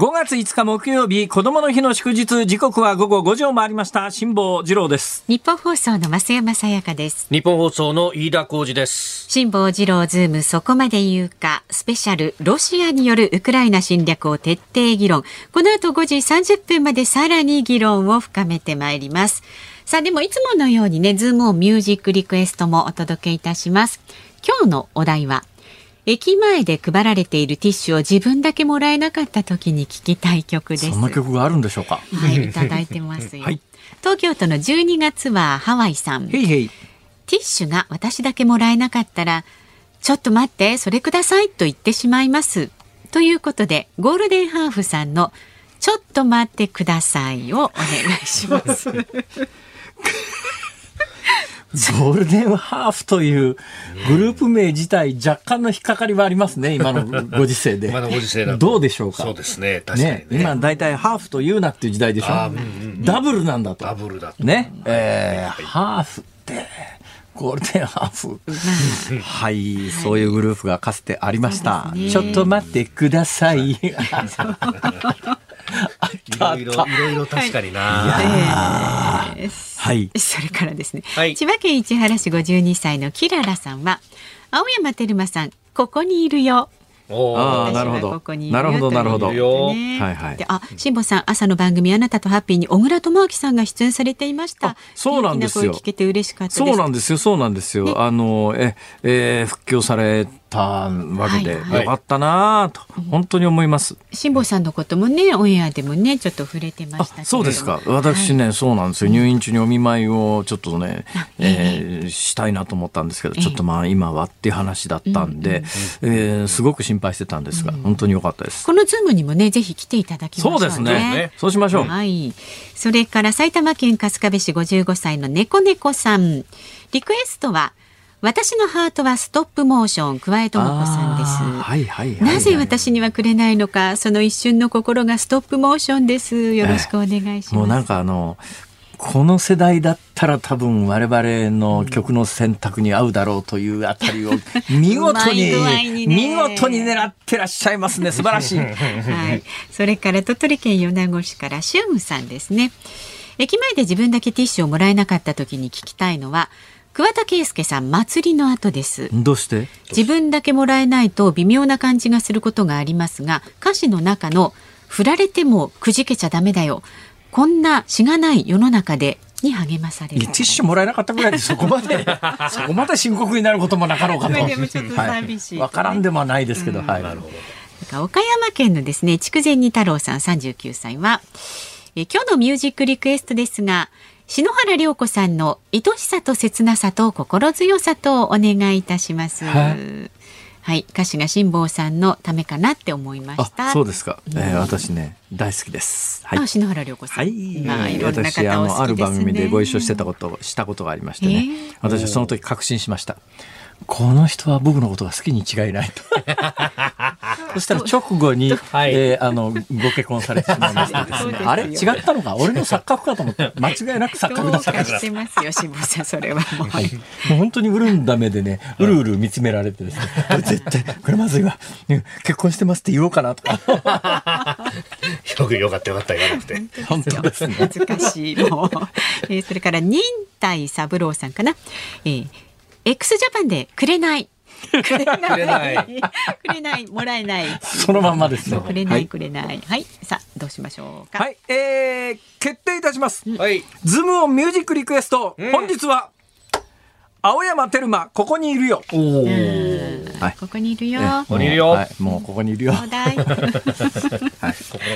5月5日木曜日、子供の日の祝日、時刻は午後5時を回りました。辛坊治郎です。ニッポン放送の増山さやかです。ニッポン放送の飯田浩司です。辛坊治郎ズームそこまで言うか、スペシャル、ロシアによるウクライナ侵略を徹底議論。この後5時30分までさらに議論を深めてまいります。さあ、でもいつものようにね、ズームをミュージックリクエストもお届けいたします。今日のお題は、駅前で配られているティッシュを自分だけもらえなかった時に聞きたい曲です。そんな曲があるんでしょうか？はい、いただいてますよ。はい、東京都の12月はハワイさん。ティッシュが私だけもらえなかったら、ちょっと待って、それくださいと言ってしまいます。ということで、ゴールデンハーフさんのちょっと待ってくださいをお願いします。ゴールデンハーフというグループ名自体若干の引っかかりはありますね、今のご 時世で。今のご時世だどうでしょうか？そうですね、確かにね。ね今大体ハーフと言うなっていう時代でしょ？うんうん、ダブルなんだと。ダブルだと。ね？えー、ハーフって。ゴールデンハーフ。はい、そういうグループがかつてありました。ね、ちょっと待ってください。いろいろ、いろいろ確かにな。はい。それからですね、はい、千葉県市原市52歳のキララさんは、青山テルマさん、ここにいるよ。ああ、なるほど。なるほど、なるほど。はいはい。あ、辛坊さん、朝の番組あなたとハッピーに小倉智昭さんが出演されていました。そうなんですよ。聞けて嬉しかったそうなんですよ、そうなんですよ。あの、え、えー、復旧されたわけで、よかったなと、本当に思います。辛坊さんのこともね、オンエアでもね、ちょっと触れてましたそうですか。私ね、そうなんですよ。入院中にお見舞いをちょっとね、えー、したいなと思ったんですけど、ちょっとまあ今はっていう話だったんで、えー、すごく心配してたんですが、本当に良かったです。このズームにもね、ぜひ来ていただきましょう、ね、そうですね。そうしましょう。はい。それから埼玉県春日部市55歳の猫猫さん。リクエストは、私のハートはストップモーション桑江智子さんです、はいはいはい、なぜ私にはくれないのかその一瞬の心がストップモーションです。よろしくお願いします、もうなんかあのこの世代だったら多分我々の曲の選択に合うだろうというあたりを 見事にに、ね、見事に狙ってらっしゃいますね。素晴らしい、はい、それから鳥取県米子市からシュンさんですね。駅前で自分だけティッシュをもらえなかった時に聞きたいのは桑田佳祐さん祭りの後ですどうして？自分だけもらえないと微妙な感じがすることがありますが歌詞の中の振られてもくじけちゃダメだよこんなしがない世の中でに励まされる。ティッシュもらえなかったぐらいでそこまで そこまで深刻になることもなかろうかと。でもちょっと寂しい。わ、はい、からんでもないですけど、うん、はい。なるほど。岡山県のですね筑前煮太郎さん39歳はえ今日のミュージックリクエストですが篠原涼子さんの愛しさと切なさと心強さとお願いいたします。はい、歌詞が辛坊さんのためかなって思いました。そうですか。えー、私ね大好きです。はい。篠原涼子さん。はい。まあ、いろんな私あのある番組でご一緒してたことしたことがありましてね。えー、私はその時確信しました。この人は僕のことが好きに違いないと。そしたら直後に、はい。えーあの、ご結婚されてしまいましてですね。あれ？違ったのか？俺の錯覚かと思って、間違いなく錯覚だったか。ら。かしてますよ辛坊さん。それは。もう、はい、もう本当に潤んだ目でね、うるうる見つめられてですね、絶対、これまずいわ、ね結婚してますって言おうかなとか。よくよかったよかった言わなくて。本当ですね。恥ずかしい。もう、えーそれから忍耐三郎さんかな、えー、x ジャパンでくれない。くれない。くれないもらえない。そのまんまですよ。くれなはいい、くれない。はい、さあどうしましょうか、はい、えー、決定いたします。はい。ズームオンミュージックリクエスト、ん。本日は、青山テルマ、ここにいるよ。おお。はい。ここにいるよ、えここにいるよ。はい、もうここにいるよ。ちょうだ い。心の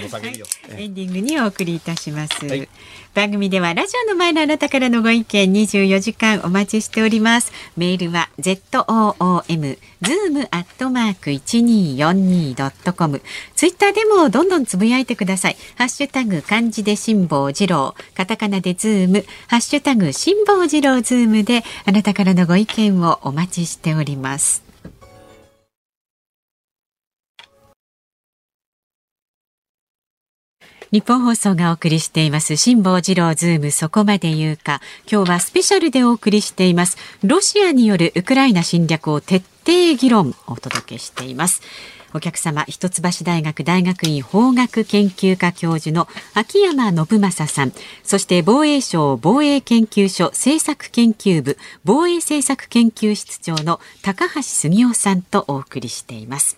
叫びよ。エンディングにお送りいたします、はい番組ではラジオの前のあなたからのご意見24時間お待ちしております。メールは zoom zoom アットマーク 1242.com ツイッターでもどんどんつぶやいてください。ハッシュタグ漢字で辛坊治郎。カタカナでズーム。ハッシュタグ辛坊治郎ズームであなたからのご意見をお待ちしております。日本放送がお送りしています辛坊治郎ズームそこまで言うか。今日はスペシャルでお送りしています。ロシアによるウクライナ侵略を徹底議論お届けしています。お客様一橋大学大学院法学研究科教授の秋山信正さん。そして防衛省防衛研究所政策研究部防衛政策研究室長の高橋杉雄さんとお送りしています。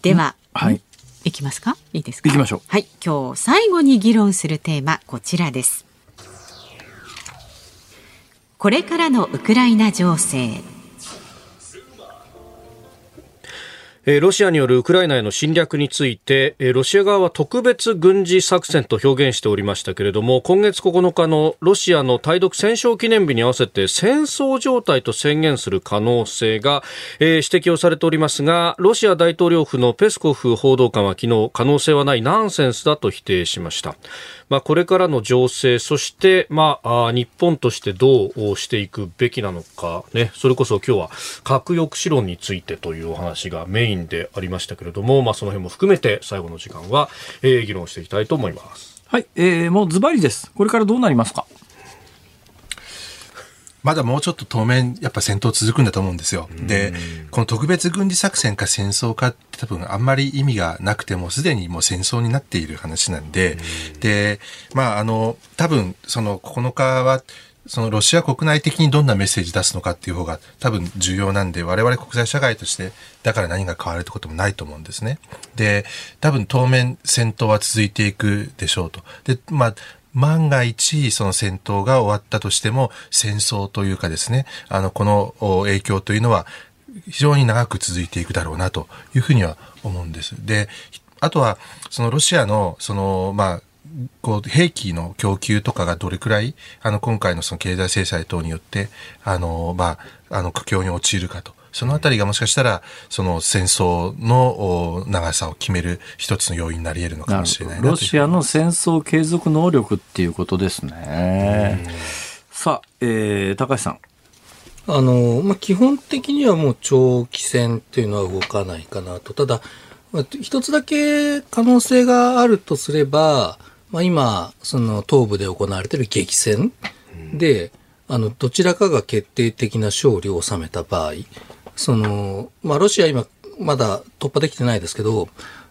では、はい。いきますか？いいですか？行きましょう。はい。今日最後に議論するテーマこちらです。これからのウクライナ情勢えロシアによるウクライナへの侵略について、えロシア側は特別軍事作戦と表現しておりましたけれども、今月9日のロシアの対独戦勝記念日に合わせて戦争状態と宣言する可能性が、え指摘をされておりますが、ロシア大統領府のペスコフ報道官は昨日、可能性はないナンセンスだと否定しました。まあ、これからの情勢、そして、まあ、日本としてどうしていくべきなのか、ね、それこそ今日は核抑止論についてというお話がメインでありましたけれども、まあ、その辺も含めて最後の時間は、えー議論していきたいと思います。はい、えー、もうズバリです。これからどうなりますか？まだもうちょっと当面、やっぱ戦闘続くんだと思うんですよ。で、この特別軍事作戦か戦争かって多分あんまり意味がなくても、すでにもう戦争になっている話なんで、で、まあ、あの、多分、その9日は、そのロシア国内的にどんなメッセージ出すのかっていう方が多分重要なんで、我々国際社会として、だから何が変わるってこともないと思うんですね。で、多分当面戦闘は続いていくでしょうと。で、まあ、万が一、その戦闘が終わったとしても、戦争というかですね、あの、この影響というのは、非常に長く続いていくだろうなというふうには思うんです。で、あとは、そのロシアの、その、まあ、こう、兵器の供給とかがどれくらい、あの、今回のその経済制裁等によって、あの、まあ、あの、苦境に陥るかと。そのあたりがもしかしたら、その戦争のお長さを決める一つの要因になり得るのかもしれないロシアの戦争継続能力っていうことですね。さあ、えー、高橋さん。あの、まあ、基本的にはもう長期戦っていうのは動かないかなと。ただ、まあ一つだけ可能性があるとすれば、まあ、今、その東部で行われている激戦で、あの、どちらかが決定的な勝利を収めた場合、その、まあ、ロシア今、まだ突破できてないですけど、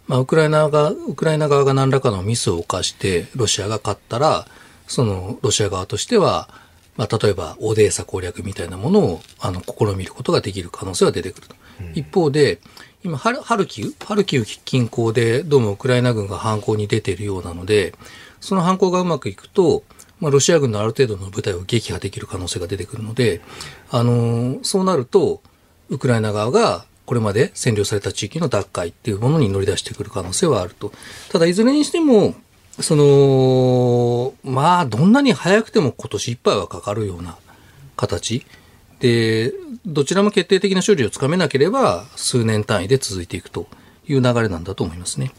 まあ、ウクライナが、ウクライナ側が何らかのミスを犯して、ロシアが勝ったら、その、ロシア側としては、まあ、例えば、オデーサ攻略みたいなものを、あの、試みることができる可能性は出てくると。一方で、今、ハルハルキウ？ハルキウ近郊で、どうもウクライナ軍が反攻に出ているようなので、その反攻がうまくいくと、まあ、ロシア軍のある程度の部隊を撃破できる可能性が出てくるので、あのーそうなると、ウクライナ側がこれまで占領された地域の奪回っていうものに乗り出してくる可能性はあると。ただ、いずれにしても、その、まあ、どんなに早くても今年いっぱいはかかるような形で、どちらも決定的な処理をつかめなければ、数年単位で続いていくという流れなんだと思いますね。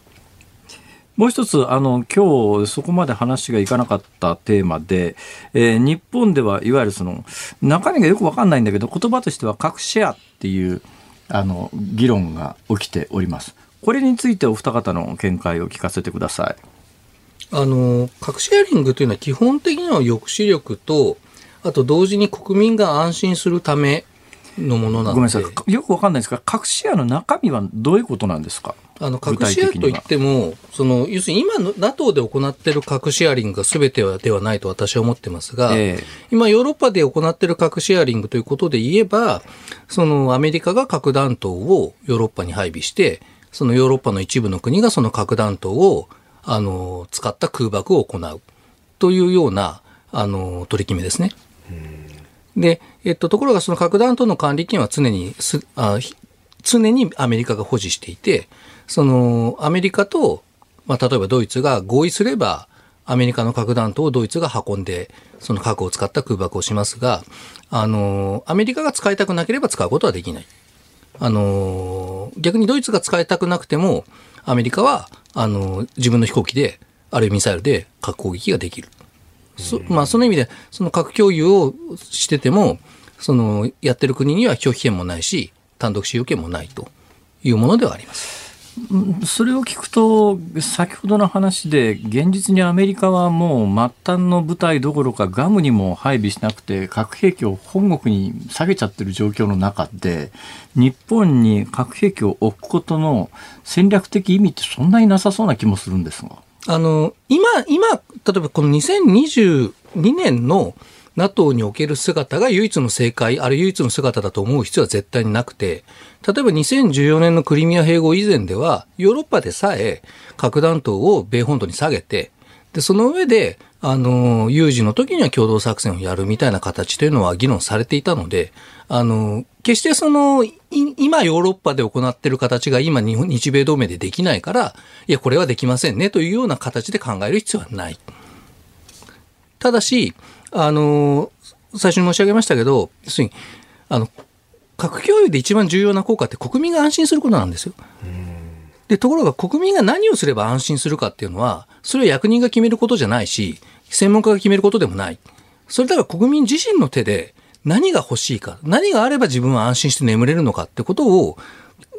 もう一つ、あの、今日そこまで話がいかなかったテーマで、えー、日本ではいわゆるその、中身がよくわかんないんだけど、言葉としては核シェアっていう、あの、議論が起きております。これについてお二方の見解を聞かせてください。あの、核シェアリングというのは基本的には抑止力と、あと同時に国民が安心するためのものなので。ごめんなさい。よくわかんないですが、核シェアの中身はどういうことなんですか？あの、核シェアといっても、その、要するに今の NATO で行っている核シェアリングが全てではないと私は思ってますが、えー、今ヨーロッパで行っている核シェアリングということで言えば、そのアメリカが核弾頭をヨーロッパに配備して、そのヨーロッパの一部の国がその核弾頭を、あの、使った空爆を行う。というような、あの、取り決めですね。で、えっと、ところがその核弾頭の管理権は常にすあ、常にアメリカが保持していて、そのアメリカと、まあ、例えばドイツが合意すれば、アメリカの核弾頭をドイツが運んで、その核を使った空爆をしますが、あの、アメリカが使いたくなければ使うことはできない。あの、逆にドイツが使いたくなくても、アメリカは、あの、自分の飛行機で、あるいはミサイルで核攻撃ができる。そまあ、その意味で、その核共有をしてても、その、やってる国には拒否権もないし、単独使用権もないというものではあります。それを聞くと、先ほどの話で、現実にアメリカはもう末端の部隊どころか、ガムにも配備しなくて、核兵器を本国に下げちゃってる状況の中で、日本に核兵器を置くことの戦略的意味ってそんなになさそうな気もするんですが。あの、今、今、例えばこの2022年の NATO における姿が唯一の正解、ある唯一の姿だと思う必要は絶対になくて、例えば2014年のクリミア併合以前では、ヨーロッパでさえ核弾頭を米本土に下げて、で、その上で、あの、有事の時には共同作戦をやるみたいな形というのは議論されていたので、あの、決してその、今ヨーロッパで行っている形が今日米同盟でできないから、いや、これはできませんねというような形で考える必要はない。ただし、あの、最初に申し上げましたけど、要するに、あの、核共有で一番重要な効果って国民が安心することなんですよ。で、ところが国民が何をすれば安心するかっていうのは、それは役人が決めることじゃないし、専門家が決めることでもない。それだから国民自身の手で何が欲しいか、何があれば自分は安心して眠れるのかってことを、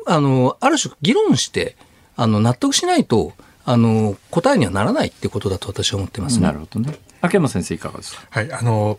あの、ある種議論して、あの、納得しないと、あの、答えにはならないってことだと私は思ってます、ね、なるほどね。秋山先生いかがですか？はい、あの、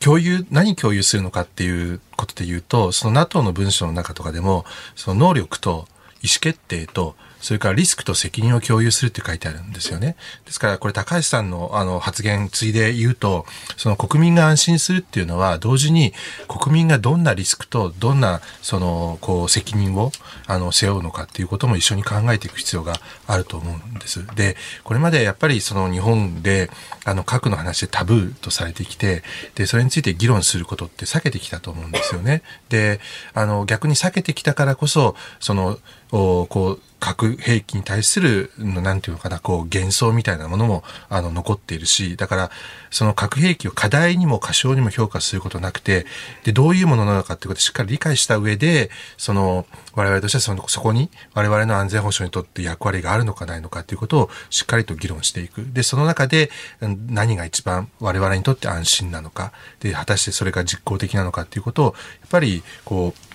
共有、何共有するのかっていうことで言うと、その NATO の文書の中とかでも、その能力と意思決定とそれからリスクと責任を共有するって書いてあるんですよね。ですからこれ高橋さんのあの発言ついで言うと、その国民が安心するっていうのは同時に国民がどんなリスクとどんなそのこう責任をあの背負うのかっていうことも一緒に考えていく必要があると思うんです。で、これまでやっぱりその日本であの核の話でタブーとされてきて、で、それについて議論することって避けてきたと思うんですよね。で、あの逆に避けてきたからこそ、そのおこう核兵器に対する、なんていうのかな、こう、幻想みたいなものも、あの、残っているし、だから、その核兵器を課題にも過小にも評価することなくて、で、どういうものなのかっていうことをしっかり理解した上で、その、我々としてはその、そこに、我々の安全保障にとって役割があるのかないのかっていうことをしっかりと議論していく。で、その中で、何が一番我々にとって安心なのか、で、果たしてそれが実効的なのかっていうことを、やっぱり、こう、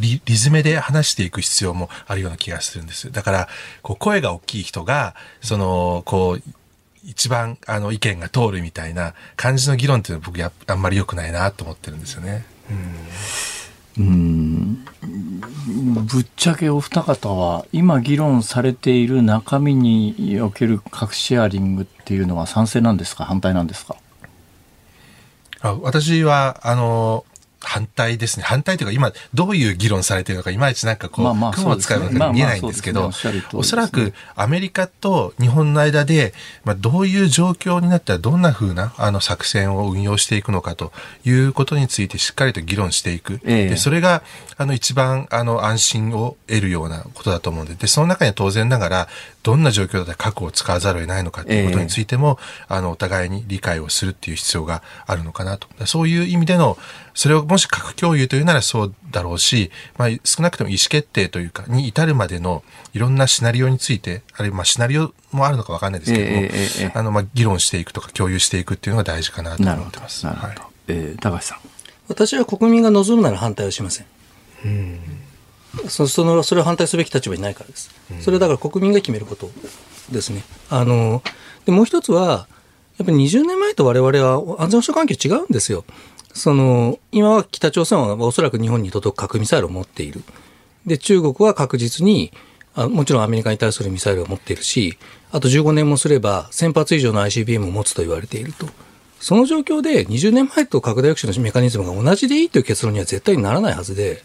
リリズムで話していく必要もあるような気がするんです。だから、こう声が大きい人が、その、こう、一番あの意見が通るみたいな感じの議論っていうのは僕やあんまり良くないなと思ってるんですよね。うん、ぶっちゃけお二方は今議論されている中身における核シェアリングっていうのは賛成なんですか？反対なんですか？あ私はあの反対ですね。反対というか、今、どういう議論されているのか、いまいちなんかこう、まあまあ雲を使うのか見えないんですけど、おそらくアメリカと日本の間で、まあ、どういう状況になったらどんな風なあの作戦を運用していくのかということについてしっかりと議論していく。ええ、でそれが、あの、一番、あの、安心を得るようなことだと思うんで、で、その中には当然ながら、どんな状況だったら核を使わざるを得ないのかっていうことについても、えー、あの、お互いに理解をするっていう必要があるのかなと。そういう意味での、それをもし核共有というならそうだろうし、まあ、少なくとも意思決定というか、に至るまでのいろんなシナリオについて、あるいはまあシナリオもあるのかわかんないですけども、えー、あの、まあ、議論していくとか共有していくっていうのが大事かなと思ってます。なるほど。はい、えー、高橋さん。私は国民が望むなら反対はしません。うんそそのそれを反対すべき立場にないからです。それはだから国民が決めることですね。あのでもう一つは、やっぱり20年前と我々は安全保障環境違うんですよ。その今は北朝鮮はおそらく日本に届く核ミサイルを持っている。で、中国は確実にあもちろんアメリカに対するミサイルを持っているし、あと15年もすれば1000発以上の ICBM を持つと言われていると。その状況で20年前と拡大抑止のメカニズムが同じでいいという結論には絶対にならないはずで、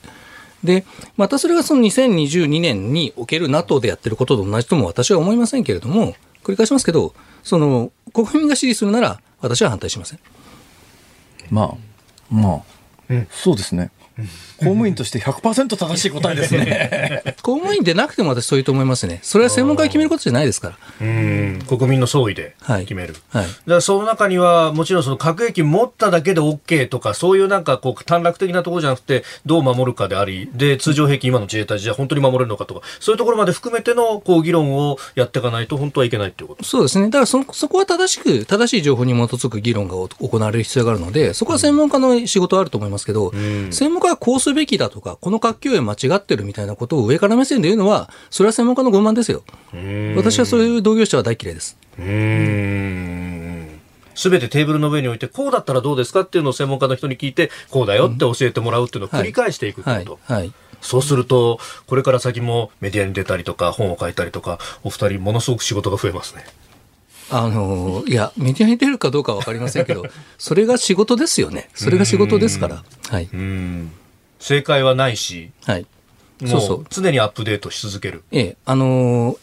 で、またそれがその2022年における NATO でやってることと同じとも私は思いませんけれども、繰り返しますけど、その、国民が支持するなら私は反対しません。まあ、まあ、うん、そうですね。公務員として100%正しい答えですね。公務員でなくても私そういうと思いますね。それは専門家が決めることじゃないですから。うん。国民の総意で決める。はい。はい、だからその中には、もちろんその核兵器持っただけで OK とか、そういうなんかこう短絡的なところじゃなくて、どう守るかであり、で、通常兵器今の自衛隊じゃ本当に守れるのかとか、そういうところまで含めてのこう議論をやっていかないと本当はいけないっていうことそうですね。だからそ、そこは正しく、正しい情報に基づく議論が行われる必要があるので、そこは専門家の仕事はあると思いますけど、うん、専門家はこうすべきだとか、この核共有間違ってるみたいなことを上から目線で言うのは、それは専門家の傲慢ですよ。私はそういう同業者は大嫌いです。すべてテーブルの上に置いて、こうだったらどうですかっていうのを専門家の人に聞いて、こうだよって教えてもらうっていうのを繰り返していくこと。はいはいはいそうすると、これから先もメディアに出たりとか、本を書いたりとか、お二人、ものすごく仕事が増えますね。あのいや、メディアに出るかどうかは分かりませんけど、それが仕事ですよね。それが仕事ですから。はい。正解はないし、はい。そうそう。常にアップデートし続ける。ええ、あのー、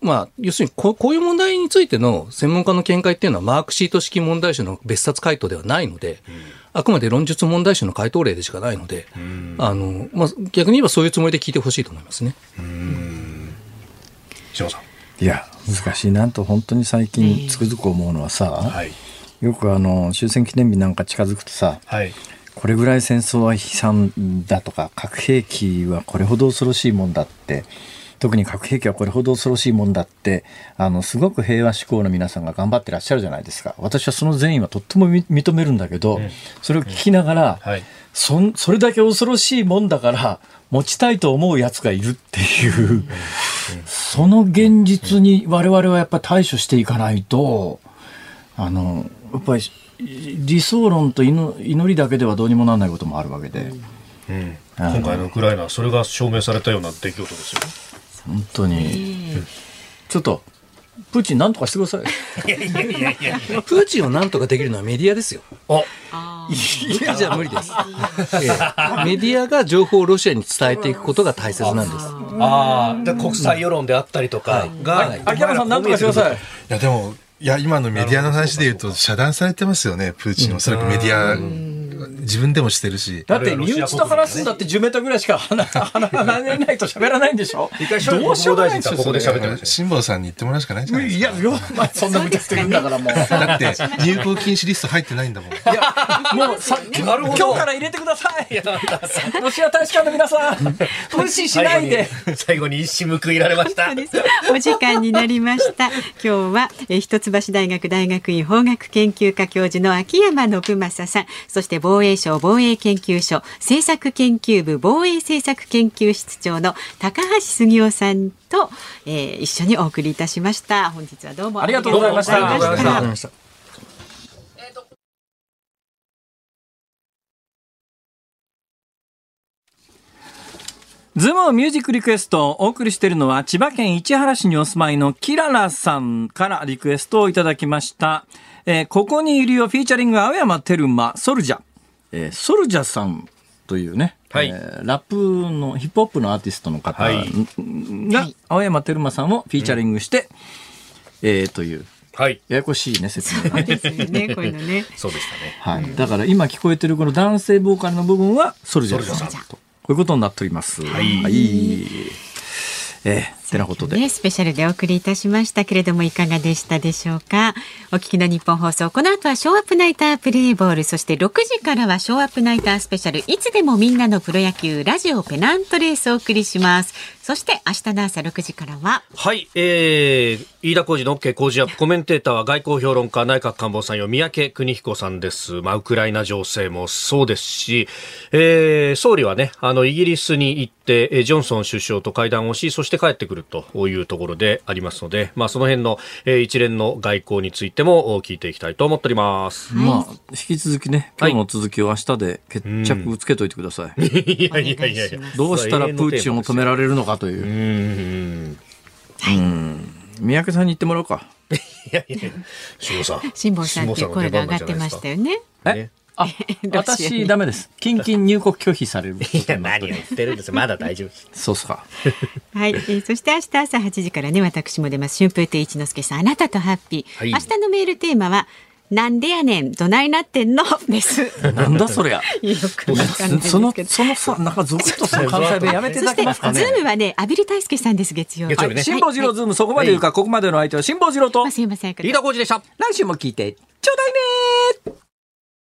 まあ、要するにこ、こういう問題についての専門家の見解っていうのは、マークシート式問題集の別冊回答ではないので、うん、あくまで論述問題集の回答例でしかないので、うん、あの、まあ、逆に言えばそういうつもりで聞いてほしいと思いますね。うん。島さん。いや、難しいなと、本当に最近つくづく思うのはさ、はい、よくあの、終戦記念日なんか近づくとさ、はい。これぐらい戦争は悲惨だとか核兵器はこれほど恐ろしいもんだって特に核兵器はこれほど恐ろしいもんだってあのすごく平和志向の皆さんが頑張ってらっしゃるじゃないですか。私はその善意はとっても認めるんだけど、うん、それを聞きながら、うんはい、そそれだけ恐ろしいもんだから持ちたいと思うやつがいるっていう、その現実に我々はやっぱり対処していかないとあのやっぱり理想論と祈りだけではどうにもならないこともあるわけで、うん、今回のウクライナそれが証明されたような出来事ですよ本当に、ちょっとプーチンなんとかしてください。いやいやいやいやプーチンをなんとかできるのはメディアですよ。あいや、じゃ無理です、ええ。メディアが情報をロシアに伝えていくことが大切なんです。ああ、で国際世論であったりとかが、秋山さんなんとかしてください。いやでもいや、今のメディアの話で言うと、遮断されてますよね、プーチン。おそらくメディア、自分でもしてるし。だって、身内と話すんだって10メートルぐらいしか話らないと喋らないんでしょ？どうしようもないんですよ、ここで喋ってます。辛坊さんに言ってもらうしかないじゃないですか。いや、まあ、そんな無茶してるんだからもう。だって、入国禁止リスト入ってないんだもん。いや、もうさ、今日から入れてください。ロシア大使館の皆さん、無視しないで。最後に一矢報いられました。お時間になりました。今日は、一橋大学大学院法学研究科教授の秋山信正さんそして防衛省防衛研究所政策研究部防衛政策研究室長の高橋杉雄さんと、えー、一緒にお送りいたしました本日はどうもありがとうございましたズームミュージックリクエストをお送りしているのは千葉県市原市にお住まいのキララさんからリクエストをいただきました。えー、ここにいるよフィーチャリング青山テルマ SoulJa。えー、 SoulJa さんというね、はい、えー、ラップのヒップホップのアーティストの方が、青山テルマさんをフィーチャリングして、うん、えー、という。はい。ややこしいね、説明が。ですね、こういうのね。そうでしたね。はい。だから今聞こえてるこの男性ボーカルの部分はソルジャーさんと。ういうことになっております。はい。ええてなことで。ね、スペシャルでお送りいたしましたけれどもいかがでしたでしょうか？お聞きの日本放送。この後はショーアップナイタープレーボールそして6時からはショーアップナイタースペシャルいつでもみんなのプロ野球ラジオペナントレースをお送りします。そして明日の朝6時からは。はい、えー、飯田浩二の OK 工事アップコメンテーターは外交評論家内閣官房参与三宅邦彦さんです。まあ、ウクライナ情勢もそうですし、えー、総理はね、あの、イギリスに行って、えージョンソン首相と会談をし、そして帰ってくるというところでありますので、まあ、その辺の、えー一連の外交についてもお聞いていきたいと思っております。まあ、引き続きね、今日の続きを明日で決着つけといてください。いやいやいやいや。どうしたらプーチンを止められるのかというう。ん。三宅さんに言ってもらおうか。いやいや、辛坊さん。辛坊さんっていう声が上がってましたよねえ？ねあ、私ダメです。近々入国拒否される。いや、何を言ってるんですまだ大丈夫です。そうっすか。はい、えーそして明日朝8時からね私も出ます春風亭一之輔さんあなたとハッピー、はい明日のメールテーマはなんでやねんどないなってんの？ですなんだそりゃ。その、そのさ、なんかゾクッとする関西弁やめていただけますかね。ズームはね、阿比大輔さんです、月曜日。辛坊治郎ズーム、そこまで言うか、ここまでの相手は辛坊治郎とあ、すいません。飯田浩司でした。来週も聞いてちょうだいね